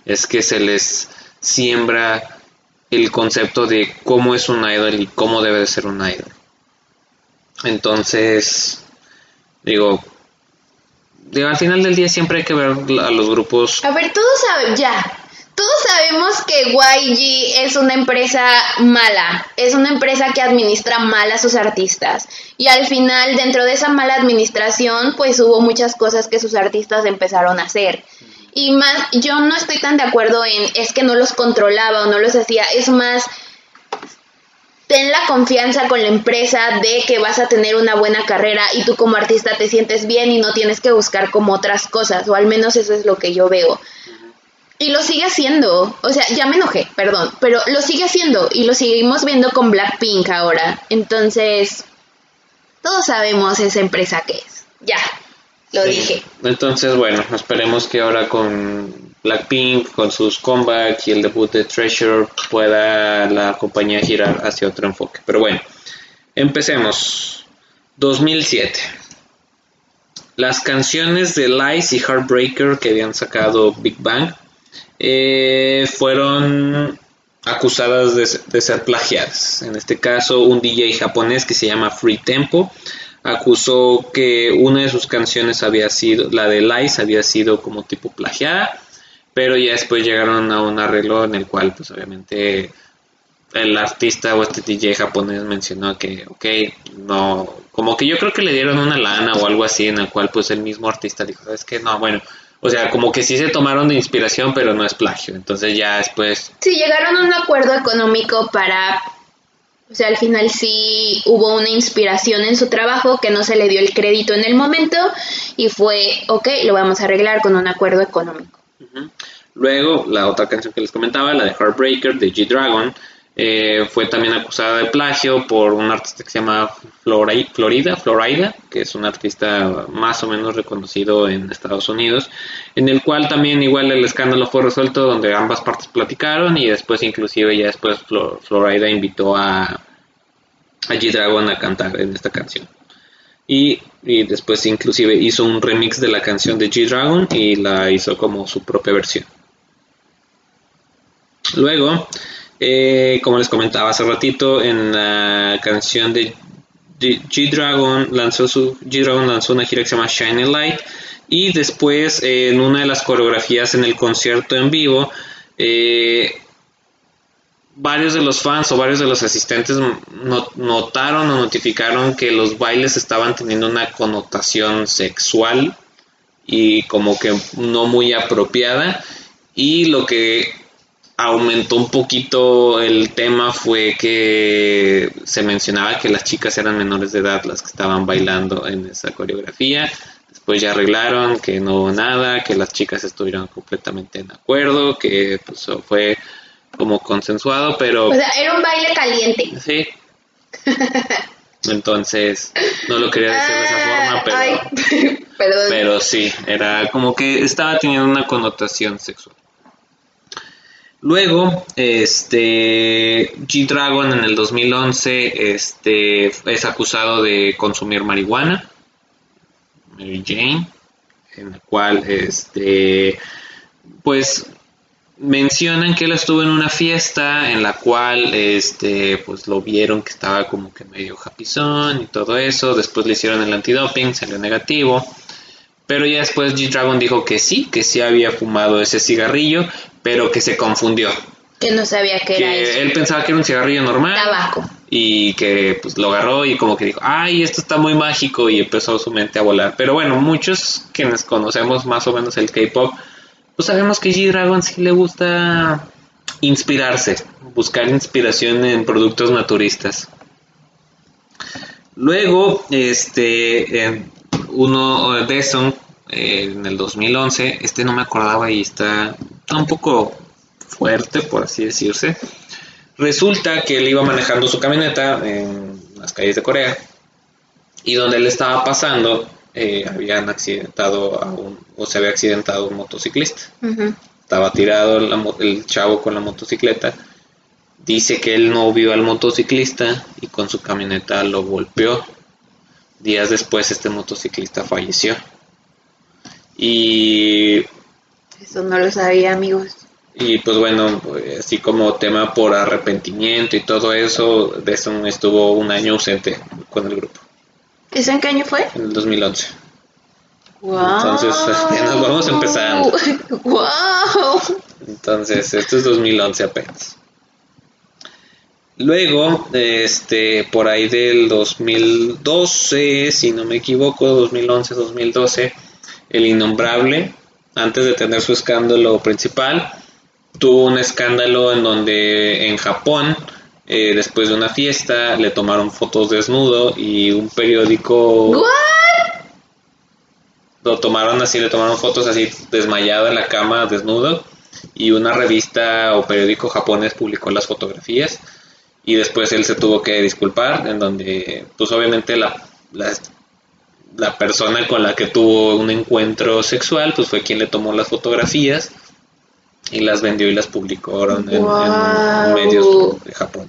es que se les siembra el concepto de cómo es un idol y cómo debe de ser un idol. Entonces, digo, digo, al final del día siempre hay que ver a los grupos. A ver, todos saben, ya. Todos sabemos que YG es una empresa mala, es una empresa que administra mal a sus artistas. Y al final, dentro de esa mala administración, pues hubo muchas cosas que sus artistas empezaron a hacer. Y más, yo no estoy tan de acuerdo en es que no los controlaba o no los hacía, es más, ten la confianza con la empresa de que vas a tener una buena carrera y tú como artista te sientes bien y no tienes que buscar como otras cosas, o al menos eso es lo que yo veo. Y lo sigue haciendo, o sea, ya me enojé, perdón, pero lo sigue haciendo y lo seguimos viendo con Blackpink ahora. Entonces, todos sabemos esa empresa que es. Ya, lo dije. Entonces, bueno, esperemos que ahora con Blackpink, con sus comebacks y el debut de Treasure, pueda la compañía girar hacia otro enfoque. Pero bueno, empecemos. 2007. Las canciones de Lies y Heartbreaker que habían sacado Big Bang eh, fueron acusadas de, ser plagiadas. En este caso, un DJ japonés que se llama Free Tempo acusó que una de sus canciones había sido, la de Lies, había sido como tipo plagiada, pero ya después llegaron a un arreglo en el cual, pues obviamente, el artista o este DJ japonés mencionó que, ok, no, como que yo creo que le dieron una lana o algo así, en el cual, pues el mismo artista dijo, es que no, bueno, o sea, como que sí se tomaron de inspiración, pero no es plagio. Entonces ya después... Sí, llegaron a un acuerdo económico para o sea, al final sí hubo una inspiración en su trabajo que no se le dio el crédito en el momento y fue, ok, lo vamos a arreglar con un acuerdo económico. Luego, la otra canción que les comentaba, la de Heartbreaker de G-Dragon, eh, fue también acusada de plagio por un artista que se llama Florida, Florida, que es un artista más o menos reconocido en Estados Unidos, en el cual también igual el escándalo fue resuelto donde ambas partes platicaron y después inclusive ya después Florida invitó a, a G-Dragon a cantar en esta canción. Y, y, después inclusive hizo un remix de la canción de G-Dragon y la hizo como su propia versión. Luego, eh, como les comentaba hace ratito, en la canción de G-Dragon lanzó, su, G-Dragon lanzó una gira que se llama Shine Light y después en una de las coreografías en el concierto en vivo, eh, varios de los fans o varios de los asistentes notaron o notificaron que los bailes estaban teniendo una connotación sexual y como que no muy apropiada y lo que aumentó un poquito el tema fue que se mencionaba que las chicas eran menores de edad las que estaban bailando en esa coreografía. Después ya arreglaron que no hubo nada, que las chicas estuvieron completamente de acuerdo, que pues fue como consensuado, pero... O sea, era un baile caliente. Sí. Entonces, no lo quería decir de esa forma, pero... Pero sí, era como que estaba teniendo una connotación sexual. Luego, este, G-Dragon en el 2011 este, es acusado de consumir marihuana, Mary Jane, en la cual, este, pues, mencionan que él estuvo en una fiesta en la cual, este, pues, lo vieron que estaba como que medio japizón y todo eso, después le hicieron el antidoping, salió negativo, pero ya después G-Dragon dijo que sí, que sí había fumado ese cigarrillo, pero que se confundió. Que no sabía que, era eso. Él pensaba que era un cigarrillo normal. Tabaco. Y que pues lo agarró y como que dijo, ay, esto está muy mágico y empezó su mente a volar. Pero bueno, muchos quienes conocemos más o menos el K-Pop, pues sabemos que G-Dragon sí le gusta inspirarse, buscar inspiración en productos naturistas. Luego, este, uno, de Deson, eh, en el 2011, este no me acordaba y está un poco fuerte, por así decirse. Resulta que él iba manejando su camioneta en las calles de Corea y donde él estaba pasando, eh, habían accidentado a un, o se había accidentado un motociclista. Estaba tirado el chavo con la motocicleta. Dice que él no vio al motociclista y con su camioneta lo golpeó. Días después este motociclista falleció. Y... Eso no lo sabía, amigos. Y pues bueno, así como tema por arrepentimiento y todo eso, de eso estuvo un año ausente con el grupo. ¿Ese en qué año fue? En el 2011. Entonces, apenas vamos empezando. ¡Wow! Entonces, esto es 2011 apenas. Luego, este, por ahí del 2012, si no me equivoco, 2011-2012, el innombrable, antes de tener su escándalo principal, tuvo un escándalo en donde en Japón, eh, después de una fiesta, le tomaron fotos desnudo y un periódico lo tomaron así, le tomaron fotos así desmayado en la cama, desnudo, y una revista o periódico japonés publicó las fotografías y después él se tuvo que disculpar, en donde pues obviamente la, la, persona con la que tuvo un encuentro sexual pues fue quien le tomó las fotografías y las vendió y las publicó en, en medios de Japón.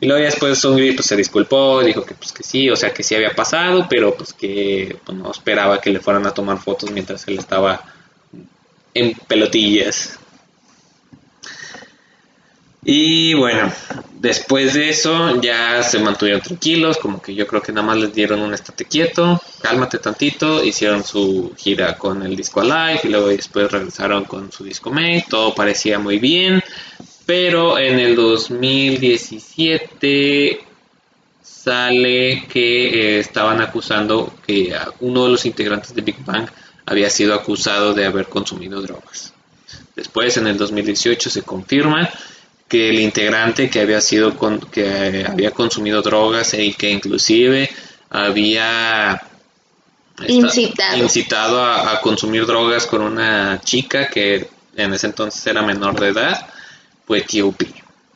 Y luego después Sungri pues se disculpó, dijo que pues que sí, o sea que sí había pasado, pero pues que pues, no esperaba que le fueran a tomar fotos mientras él estaba en pelotillas. Y bueno, después de eso ya se mantuvieron tranquilos, como que yo creo que nada más les dieron un estate quieto, cálmate tantito, hicieron su gira con el disco Alive y luego después regresaron con su disco Mate, todo parecía muy bien, pero en el 2017 sale que eh, estaban acusando que uno de los integrantes de Big Bang había sido acusado de haber consumido drogas. Después, en el 2018, se confirma que el integrante que había sido que había consumido drogas y que inclusive había incitado, a, consumir drogas con una chica que en ese entonces era menor de edad fue T.O.P.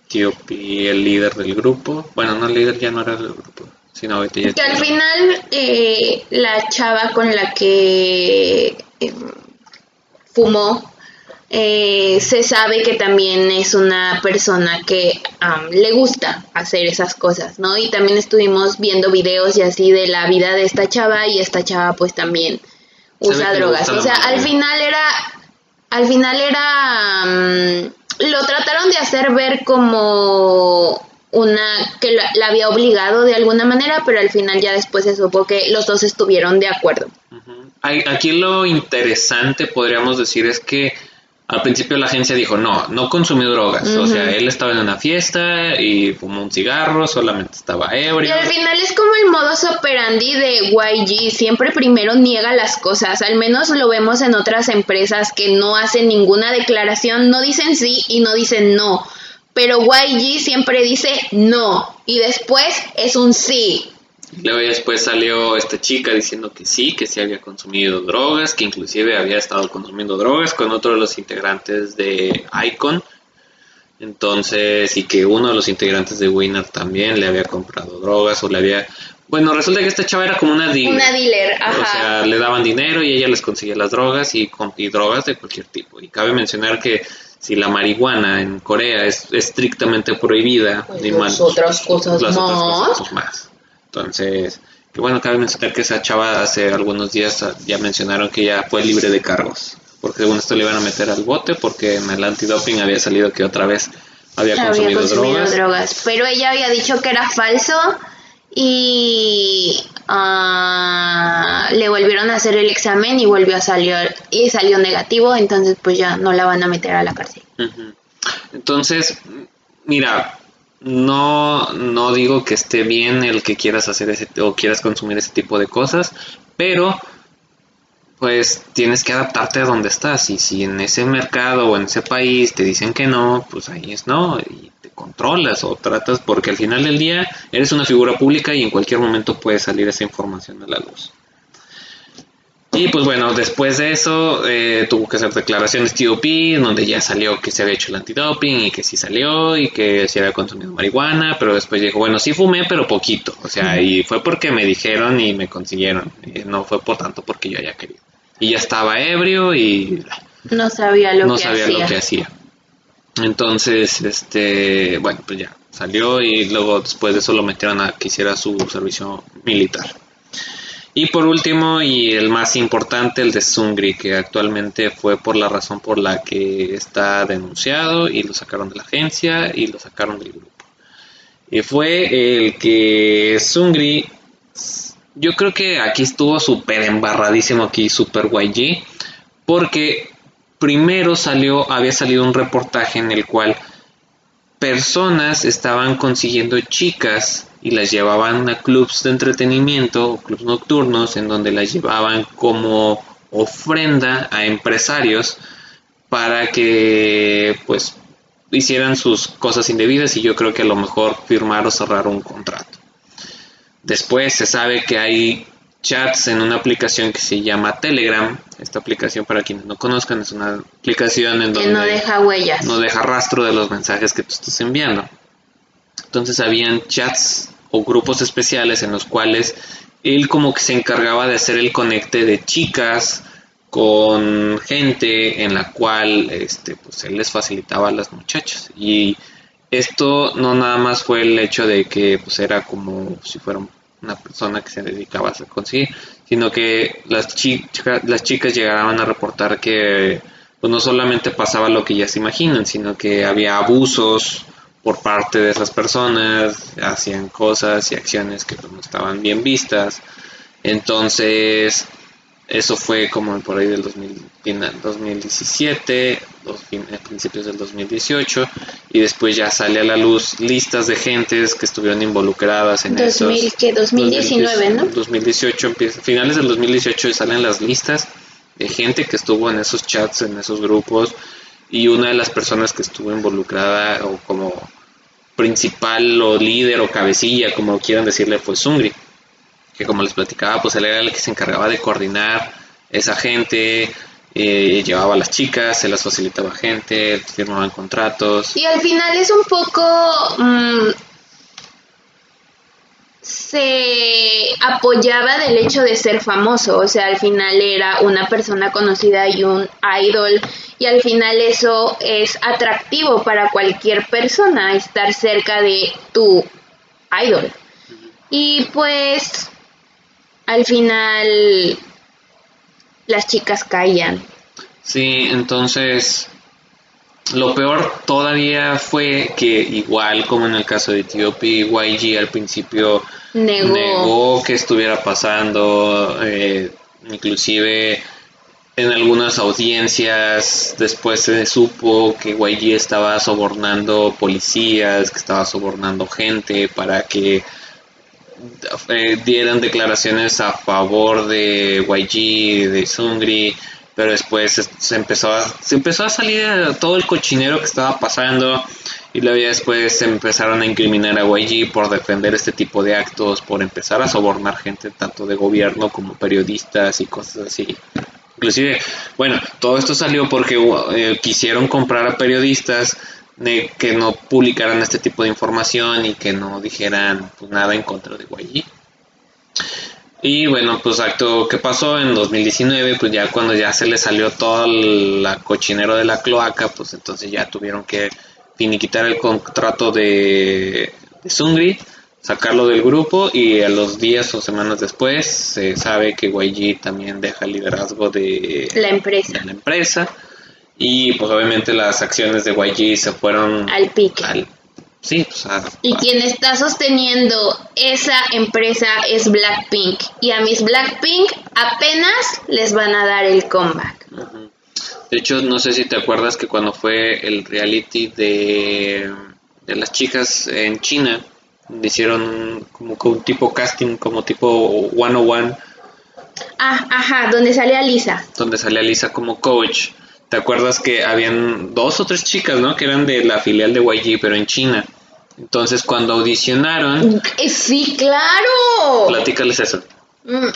T.O.P. el líder del grupo. Bueno, no el líder, ya no era del grupo. Sino que al final eh, la chava con la que eh, fumó eh, se sabe que también es una persona que le gusta hacer esas cosas, ¿no? Y también estuvimos viendo videos y así de la vida de esta chava y esta chava pues también usa drogas. O sea, al final era, al final era lo trataron de hacer ver como una que la, había obligado de alguna manera, pero al final ya después se supo que los dos estuvieron de acuerdo. Aquí lo interesante podríamos decir es que al principio la agencia dijo, no, no consumió drogas. O sea, él estaba en una fiesta y fumó un cigarro, solamente estaba ebrio. Y al final es como el modus operandi de YG, siempre primero niega las cosas. Al menos lo vemos en otras empresas que no hacen ninguna declaración, no dicen sí y no dicen no. Pero YG siempre dice no y después es un sí. Luego después salió esta chica diciendo que sí, que sí había consumido drogas, que inclusive había estado consumiendo drogas con otro de los integrantes de Icon. Entonces, y que uno de los integrantes de Winner también le había comprado drogas o le había... Bueno, resulta que esta chava era como una dealer. Una dealer, ajá. O sea, le daban dinero y ella les conseguía las drogas y, y drogas de cualquier tipo. Y cabe mencionar que si la marihuana en Corea es estrictamente prohibida, pues ni más, otras cosas las más. Otras cosas más. Entonces, que bueno, cabe mencionar que esa chava hace algunos días ya mencionaron que ya fue libre de cargos, porque según esto le iban a meter al bote porque en el antidoping había salido que otra vez había, consumido, drogas. Pero ella había dicho que era falso y ah, le volvieron a hacer el examen y volvió a salir y salió negativo, entonces pues ya no la van a meter a la cárcel. Entonces, mira, no, no digo que esté bien el que quieras hacer ese o quieras consumir ese tipo de cosas, pero pues tienes que adaptarte a donde estás y si en ese mercado o en ese país te dicen que no, pues ahí es no y te controlas o tratas porque al final del día eres una figura pública y en cualquier momento puede salir esa información a la luz. Y pues bueno, después de eso eh, tuvo que hacer declaraciones TOP, donde ya salió que se había hecho el antidoping y que sí salió y que sí había consumido marihuana, pero después dijo, bueno, sí fumé, pero poquito. O sea, y fue porque me dijeron y me consiguieron. no fue por tanto porque yo haya querido. Y ya estaba ebrio y... No sabía lo no que sabía hacía. lo que hacía. Entonces, este, bueno, pues ya salió y luego después de eso lo metieron a que hiciera su servicio militar. Y por último, y el más importante, el de Sungri, que actualmente fue por la razón por la que está denunciado y lo sacaron de la agencia y lo sacaron del grupo. Y fue el que Sungri, yo creo que aquí estuvo súper embarradísimo, aquí super YG, porque primero salió, había salido un reportaje en el cual personas estaban consiguiendo chicas y las llevaban a clubs de entretenimiento, clubs nocturnos, en donde las llevaban como ofrenda a empresarios para que pues hicieran sus cosas indebidas y yo creo que a lo mejor firmar o cerrar un contrato. Después se sabe que hay chats en una aplicación que se llama Telegram. Esta aplicación, para quienes no conozcan, es una aplicación en donde que no deja huellas. no deja rastro de los mensajes que tú estás enviando. Entonces habían chats o grupos especiales en los cuales él como que se encargaba de hacer el conecte de chicas con gente en la cual este pues él les facilitaba a las muchachas. Y esto no nada más fue el hecho de que pues era como si fuera una persona que se dedicaba a conseguir sino que las chicas las chicas llegaban a reportar que pues no solamente pasaba lo que ya se imaginan sino que había abusos por parte de esas personas, hacían cosas y acciones que pues, no estaban bien vistas. Entonces, eso fue como por ahí del 2000, final, 2017, los principios del 2018, y después ya sale a la luz listas de gentes que estuvieron involucradas en 2000, esos. que 2019, ¿no? 2018, empieza, finales del 2018 salen las listas de gente que estuvo en esos chats, en esos grupos, y una de las personas que estuvo involucrada o como principal o líder o cabecilla, como quieran decirle, fue Sungri, que como les platicaba, pues él era el que se encargaba de coordinar esa gente, eh, llevaba a las chicas, se las facilitaba gente, firmaban contratos. Y al final es un poco... Mmm, se apoyaba del hecho de ser famoso, o sea, al final era una persona conocida y un idol, y al final eso es atractivo para cualquier persona, estar cerca de tu idol. Y pues, al final, las chicas caían. Sí, entonces, lo peor todavía fue que igual como en el caso de Ethiopia, YG al principio negó, negó que estuviera pasando, eh, inclusive en algunas audiencias después se supo que YG estaba sobornando policías, que estaba sobornando gente para que eh, dieran declaraciones a favor de YG, de Sungri, pero después se empezó a, se empezó a salir todo el cochinero que estaba pasando y luego ya después se empezaron a incriminar a YG por defender este tipo de actos, por empezar a sobornar gente tanto de gobierno como periodistas y cosas así. Inclusive, bueno, todo esto salió porque eh, quisieron comprar a periodistas que no publicaran este tipo de información y que no dijeran pues, nada en contra de YG. Y bueno, pues acto que pasó en 2019, pues ya cuando ya se le salió todo el la cochinero de la cloaca, pues entonces ya tuvieron que finiquitar el contrato de, de Sungri, sacarlo del grupo y a los días o semanas después se sabe que YG también deja el liderazgo de la empresa. De la empresa y pues obviamente las acciones de YG se fueron al pique. Al, sí, a, y quien está sosteniendo esa empresa es Blackpink y a mis Blackpink apenas les van a dar el comeback. Uh -huh. De hecho, no sé si te acuerdas que cuando fue el reality de, de las chicas en China, hicieron como un tipo casting, como tipo 101. Ah, ajá, donde salía Lisa. Donde salía Lisa como coach. ¿Te acuerdas que habían dos o tres chicas, ¿no? Que eran de la filial de YG, pero en China. Entonces, cuando audicionaron... Sí, claro. Platícales eso. Mm.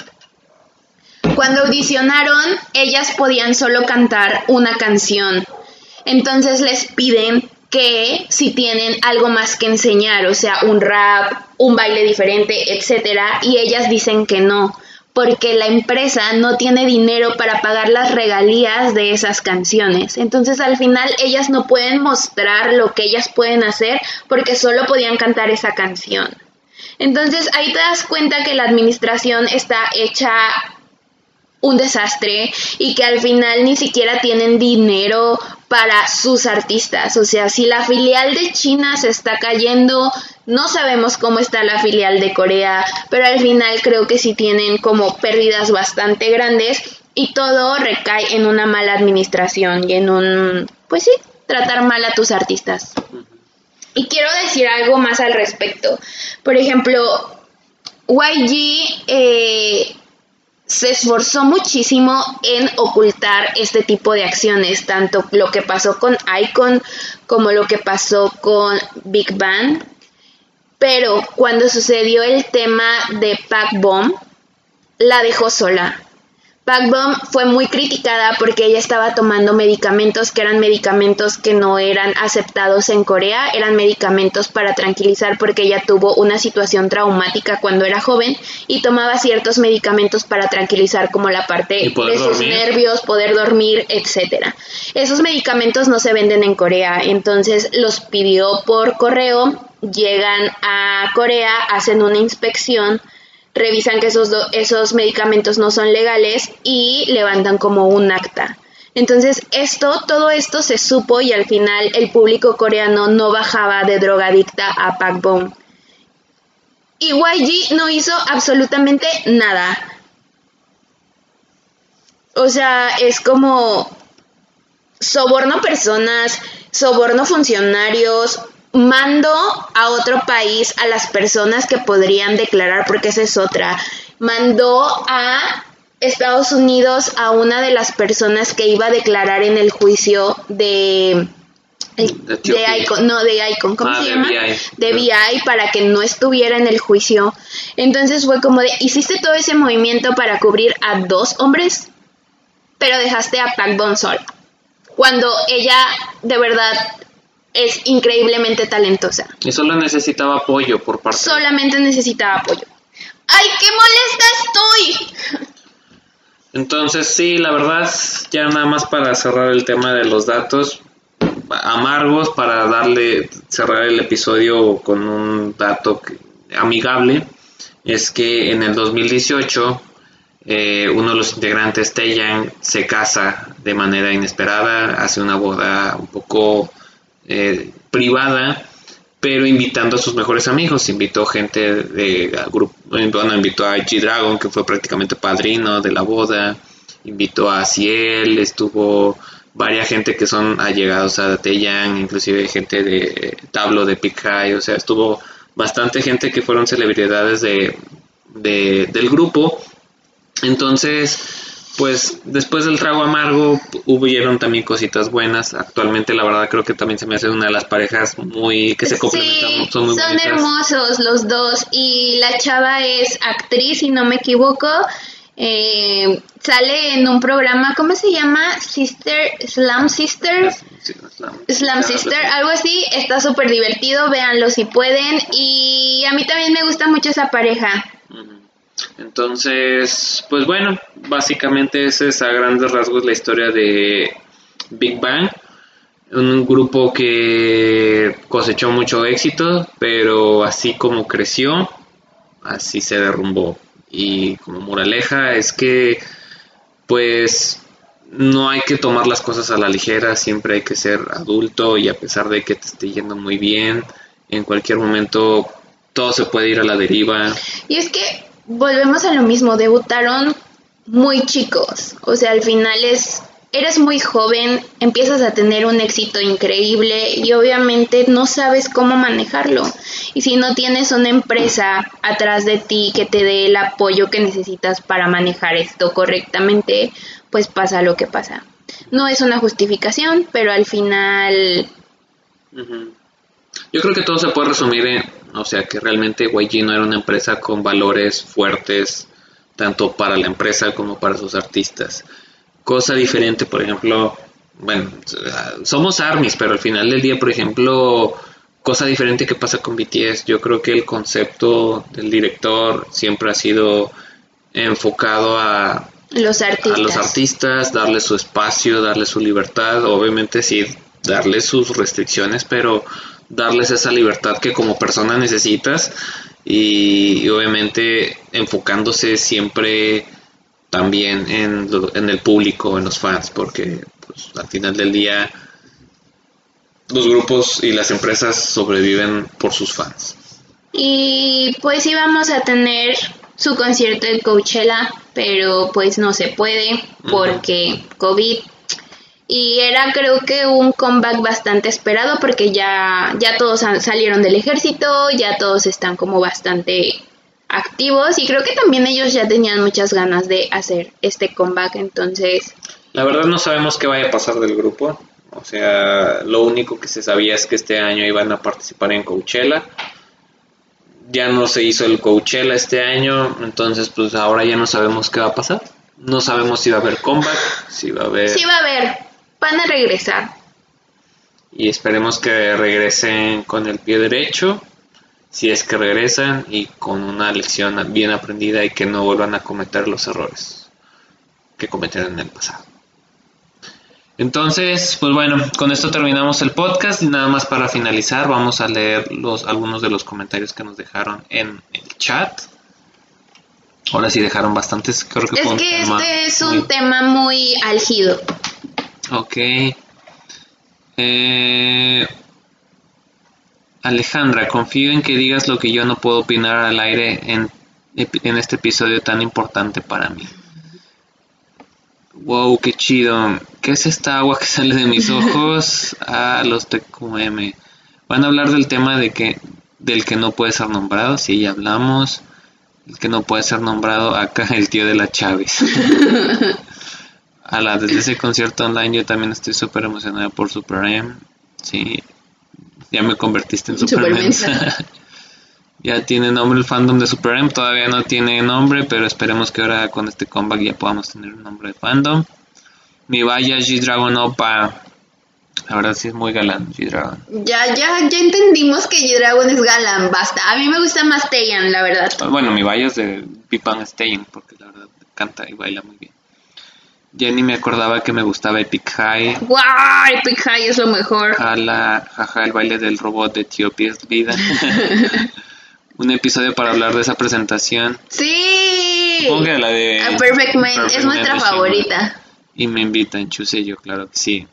Cuando audicionaron, ellas podían solo cantar una canción. Entonces les piden que si tienen algo más que enseñar, o sea, un rap, un baile diferente, etcétera, y ellas dicen que no, porque la empresa no tiene dinero para pagar las regalías de esas canciones. Entonces, al final ellas no pueden mostrar lo que ellas pueden hacer porque solo podían cantar esa canción. Entonces, ahí te das cuenta que la administración está hecha un desastre y que al final ni siquiera tienen dinero para sus artistas. O sea, si la filial de China se está cayendo, no sabemos cómo está la filial de Corea, pero al final creo que sí tienen como pérdidas bastante grandes y todo recae en una mala administración y en un, pues sí, tratar mal a tus artistas. Y quiero decir algo más al respecto. Por ejemplo, YG eh, se esforzó muchísimo en ocultar este tipo de acciones, tanto lo que pasó con Icon como lo que pasó con Big Bang. Pero cuando sucedió el tema de Pac Bomb, la dejó sola. Pac Bomb fue muy criticada porque ella estaba tomando medicamentos que eran medicamentos que no eran aceptados en Corea, eran medicamentos para tranquilizar porque ella tuvo una situación traumática cuando era joven y tomaba ciertos medicamentos para tranquilizar como la parte de sus nervios, poder dormir, etcétera. Esos medicamentos no se venden en Corea, entonces los pidió por correo, llegan a Corea, hacen una inspección revisan que esos, medicamentos no son legales y levantan como un acta. Entonces, esto, todo esto se supo y al final el público coreano no bajaba de drogadicta a Pak Bong. Y YG no hizo absolutamente nada. O sea, es como soborno personas, soborno funcionarios, mando a otro país a las personas que podrían declarar, porque esa es otra. Mandó a Estados Unidos a una de las personas que iba a declarar en el juicio de de Icon, no de Icon, ¿cómo ah, se llama? De VI para que no estuviera en el juicio. Entonces fue como de, hiciste todo ese movimiento para cubrir a dos hombres, pero dejaste a Pac Bon Cuando ella de verdad es increíblemente talentosa. Y solo necesitaba apoyo por parte. Solamente necesitaba apoyo. ¡Ay, qué molesta estoy! Entonces, sí, la verdad, ya nada más para cerrar el tema de los datos amargos, para darle, cerrar el episodio con un dato amigable, es que en el 2018 eh, uno de los integrantes, Taeyang, se casa de manera inesperada, hace una boda un poco eh, privada, pero invitando a sus mejores amigos. Invitó gente de grupo, bueno, invitó a G-Dragon, que fue prácticamente padrino de la boda. Invitó a Ciel, estuvo varias gente que son allegados a Taeyang, inclusive gente de Tablo de Picay, o sea, estuvo bastante gente que fueron celebridades de, de, del grupo. Entonces, pues después del trago amargo hubieron también cositas buenas. Actualmente la verdad creo que también se me hace una de las parejas muy que se complementan. son muy son hermosos los dos y la chava es actriz si no me equivoco. Eh, sale en un programa, ¿cómo se llama? Sister, Slam Sister. Slam, Sister, algo así. Está súper divertido, véanlo si pueden. Y a mí también me gusta mucho esa pareja. Entonces, pues bueno, básicamente esa es a grandes rasgos la historia de Big Bang. Un grupo que cosechó mucho éxito, pero así como creció, así se derrumbó. Y como moraleja es que, pues, no hay que tomar las cosas a la ligera, siempre hay que ser adulto y a pesar de que te esté yendo muy bien, en cualquier momento todo se puede ir a la deriva. Y es que volvemos a lo mismo, debutaron muy chicos, o sea, al final es, eres muy joven, empiezas a tener un éxito increíble y obviamente no sabes cómo manejarlo. Y si no tienes una empresa atrás de ti que te dé el apoyo que necesitas para manejar esto correctamente, pues pasa lo que pasa. No es una justificación, pero al final... Yo creo que todo se puede resumir en, o sea, que realmente YG no era una empresa con valores fuertes, tanto para la empresa como para sus artistas. Cosa diferente, por ejemplo, bueno, somos ARMYs, pero al final del día, por ejemplo, cosa diferente que pasa con BTS, yo creo que el concepto del director siempre ha sido enfocado a los artistas, a los artistas. darle su espacio, darle su libertad, obviamente sí, darles sus restricciones, pero darles esa libertad que como persona necesitas y, obviamente enfocándose siempre también en, en, el público, en los fans, porque pues, al final del día los grupos y las empresas sobreviven por sus fans. Y pues íbamos a tener su concierto en Coachella, pero pues no se puede porque COVID y era creo que un comeback bastante esperado porque ya, ya todos salieron del ejército, ya todos están como bastante activos y creo que también ellos ya tenían muchas ganas de hacer este comeback, entonces... La verdad no sabemos qué vaya a pasar del grupo, o sea, lo único que se sabía es que este año iban a participar en Coachella, ya no se hizo el Coachella este año, entonces pues ahora ya no sabemos qué va a pasar. No sabemos si va a haber comeback, si va a haber... Sí va a haber, van a regresar. Y esperemos que regresen con el pie derecho, si es que regresan y con una lección bien aprendida y que no vuelvan a cometer los errores que cometieron en el pasado. Entonces, pues bueno, con esto terminamos el podcast y nada más para finalizar vamos a leer los algunos de los comentarios que nos dejaron en el chat. Ahora sí dejaron bastantes, creo que Es que este es un tema muy álgido. Ok. Eh, Alejandra, confío en que digas lo que yo no puedo opinar al aire en, en este episodio tan importante para mí. Wow, qué chido. ¿Qué es esta agua que sale de mis ojos? Ah, los TQM. Van a hablar del tema de que del que no puede ser nombrado, si ya hablamos. El que no puede ser nombrado acá, el tío de la Chávez. la desde ese concierto online yo también estoy súper emocionada por Super M. Sí, ya me convertiste en Super, ya tiene nombre el fandom de Super M, todavía no tiene nombre, pero esperemos que ahora con este comeback ya podamos tener un nombre de fandom. Mi vaya G-Dragon Opa. La verdad sí es muy galán G-Dragon. Ya, ya, ya entendimos que G-Dragon es galán, basta. A mí me gusta más Taeyan, la verdad. Bueno, mi vaya es de Big Bang porque la verdad canta y baila muy bien. Ya ni me acordaba que me gustaba Epic High. ¡Wow! Epic High es lo mejor. Jala, jaja, el baile del robot de Etiopía es vida. Un episodio para hablar de esa presentación. Sí. Supongo la de Perfect Man es nuestra favorita. Y me invitan, chuse yo, claro que sí.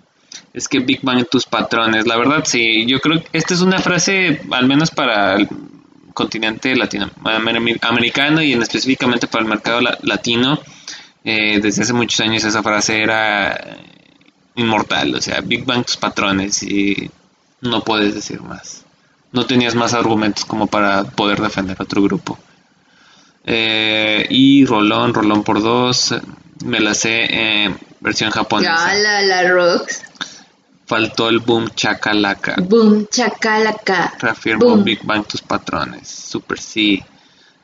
Es que Big Bang tus patrones, la verdad sí, yo creo que esta es una frase al menos para el continente latinoamericano y en específicamente para el mercado latino eh, desde hace muchos años esa frase era inmortal, o sea, Big Bang tus patrones y no puedes decir más. No tenías más argumentos como para poder defender a otro grupo. Eh, y Rolón, Rolón por dos, me la sé en versión japonesa. la, la Rocks. Faltó el boom chacalaca. Boom chacalaca. Reafirmo Big Bang tus patrones. Super sí.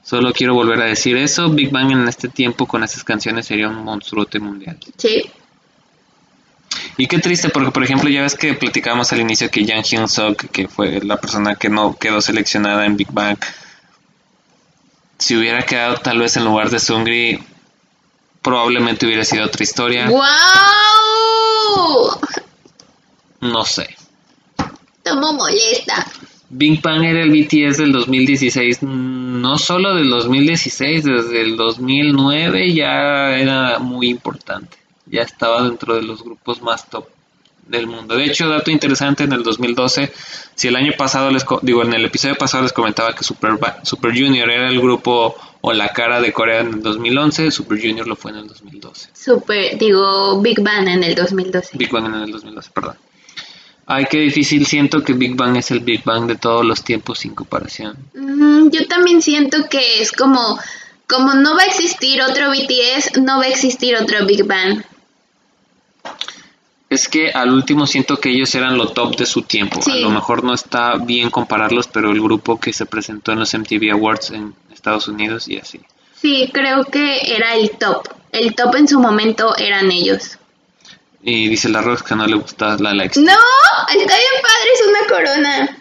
Solo quiero volver a decir eso. Big Bang en este tiempo con esas canciones sería un monstruote mundial. Sí. Y qué triste, porque por ejemplo ya ves que platicábamos al inicio que Jang Hyun Suk, que fue la persona que no quedó seleccionada en Big Bang, si hubiera quedado tal vez en lugar de Sungri, probablemente hubiera sido otra historia. ¡Wow! No sé. Tomo molesta. Big Bang era el BTS del 2016, no solo del 2016, desde el 2009 ya era muy importante, ya estaba dentro de los grupos más top del mundo. De hecho, dato interesante, en el 2012, si el año pasado, les digo, en el episodio pasado les comentaba que Super, Super Junior era el grupo o la cara de Corea en el 2011, Super Junior lo fue en el 2012. Super, digo, Big Bang en el 2012. Big Bang en el 2012, perdón. Ay, qué difícil. Siento que Big Bang es el Big Bang de todos los tiempos sin comparación. Mm, yo también siento que es como, como no va a existir otro BTS, no va a existir otro Big Bang. Es que al último siento que ellos eran lo top de su tiempo. A lo mejor no está bien compararlos, pero el grupo que se presentó en los MTV Awards en Estados Unidos y así. Sí, creo que era el top. El top en su momento eran ellos. Y dice la Rox que no le gusta la likes. No, está bien padre, es una corona.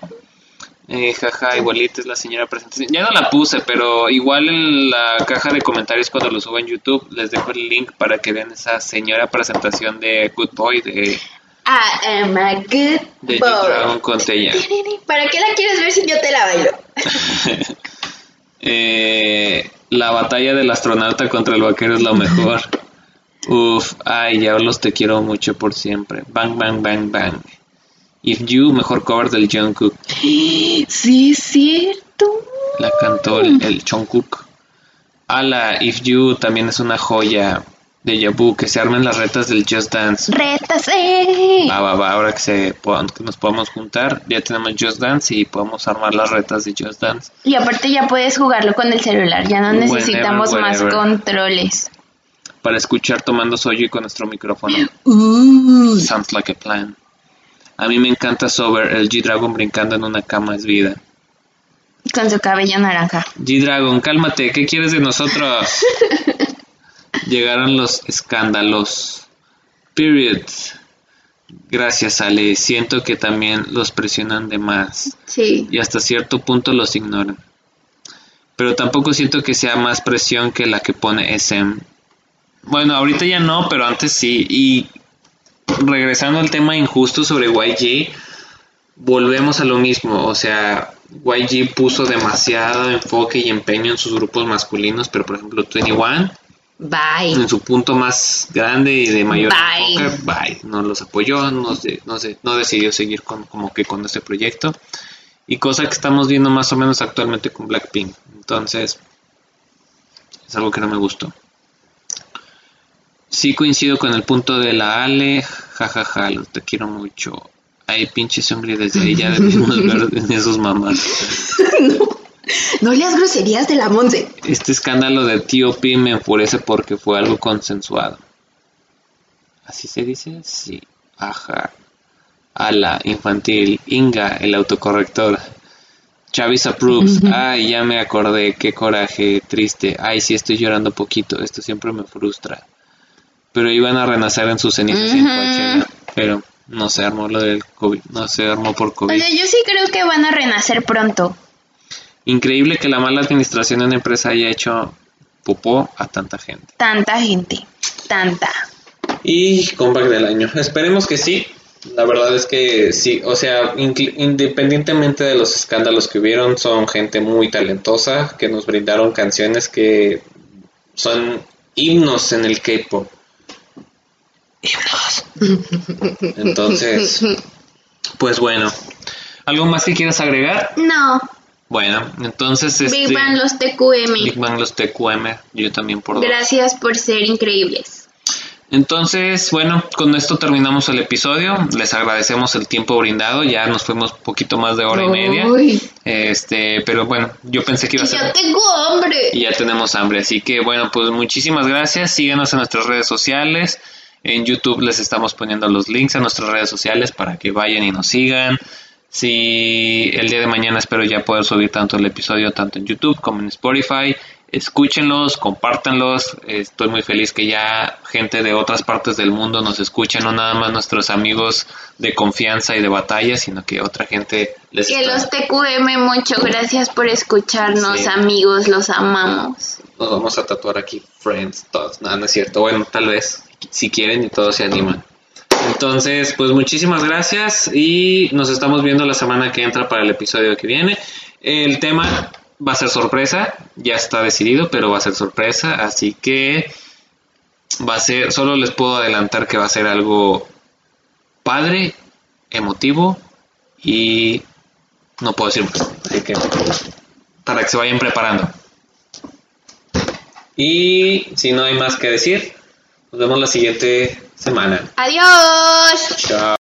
Eh, jaja, igualita es la señora presentación. Ya no la puse, pero igual en la caja de comentarios cuando lo subo en YouTube les dejo el link para que vean esa señora presentación de Good Boy de, I am a good de boy. Con Tella. ¿Para qué la quieres ver si yo te la bailo? Eh, la batalla del astronauta contra el vaquero es lo mejor. Uf, ay, diablos, te quiero mucho por siempre. Bang, bang, bang, bang. If You, mejor cover del Jungkook. Sí, es cierto. La cantó el, el Jungkook. Ala, If You también es una joya de Yabu. Que se armen las retas del Just Dance. Rétase. Va, va, va, ahora que, se, que nos podamos juntar, ya tenemos Just Dance y podemos armar las retas de Just Dance. Y aparte ya puedes jugarlo con el celular, ya no Whenever, necesitamos más controles. Para escuchar tomando soyo con nuestro micrófono. Uh. Sounds like a plan. A mí me encanta Sober, el G-Dragon brincando en una cama es vida. Con su cabello naranja. G-Dragon, cálmate, ¿qué quieres de nosotros? Llegaron los escándalos. Period. Gracias, Ale. Siento que también los presionan de más Sí. y hasta cierto punto los ignoran. Pero tampoco siento que sea más presión que la que pone SM. Bueno, ahorita ya no, pero antes sí. Y regresando al tema injusto sobre YG, volvemos a lo mismo. O sea, YG puso demasiado enfoque y empeño en sus grupos masculinos, pero por ejemplo 21, Bye. en su punto más grande y de mayor Bye. enfoque, bye, no los apoyó, no, se- no, se- no decidió seguir con, como que con este proyecto. Y cosa que estamos viendo más o menos actualmente con Blackpink. Entonces, es algo que no me gustó. Sí coincido con el punto de la Ale, jajaja, lo te quiero mucho. Ay, pinche hombre, desde ahí ya debimos ver en esos mamás. No leas groserías de la Monse. Este escándalo de TOP me enfurece porque fue algo consensuado. ¿Así se dice? Sí. Ajá. Ala, infantil. Inga, el autocorrector. Chavis approves. Ay, ya me acordé. Qué coraje. Triste. Ay, sí estoy llorando poquito. Esto siempre me frustra. Pero iban a renacer en sus cenizas en. Coachella. Pero no se armó lo del COVID. No se armó por O COVID. sea, yo sí creo que van a renacer pronto. Increíble que la mala administración de una empresa haya hecho popó a tanta gente. Tanta gente. Tanta. Y comeback del año. Esperemos que sí. La verdad es que sí. O sea, independientemente de los escándalos que hubieron, son gente muy talentosa que nos brindaron canciones que son himnos en el K-pop. Himnos. Entonces, pues bueno. ¿Algo más que quieras agregar? No. Bueno, entonces este, Big Bang los TQM. Big Bang los TQM, yo también por dos. Gracias por ser increíbles. Entonces, bueno, con esto terminamos el episodio. Les agradecemos el tiempo brindado. Ya nos fuimos un poquito más de hora y media. Uy. Este, pero bueno, yo pensé que iba a Y ya ser. tengo hambre. Y ya tenemos hambre. Así que bueno, pues muchísimas gracias. Síganos en nuestras redes sociales. En YouTube les estamos poniendo los links a nuestras redes sociales para que vayan y nos sigan. Si el día de mañana espero ya poder subir tanto el episodio tanto en YouTube como en Spotify. Escúchenlos, compártanlos. Estoy muy feliz que ya gente de otras partes del mundo nos escuchen, no nada más nuestros amigos de confianza y de batalla, sino que otra gente les Que está- los TQM, mucho gracias por escucharnos, Sí. amigos, los amamos. nos vamos a tatuar aquí friends todos nada no es cierto bueno tal vez si quieren y todos se animan. Entonces pues muchísimas gracias y nos estamos viendo la semana que entra para el episodio que viene. El tema va a ser sorpresa ya está decidido pero va a ser sorpresa así que va a ser solo les puedo adelantar que va a ser algo padre emotivo y no puedo decir más. Así que para que se vayan preparando. Y si no hay más que decir, nos vemos la siguiente semana. Adiós. Chao.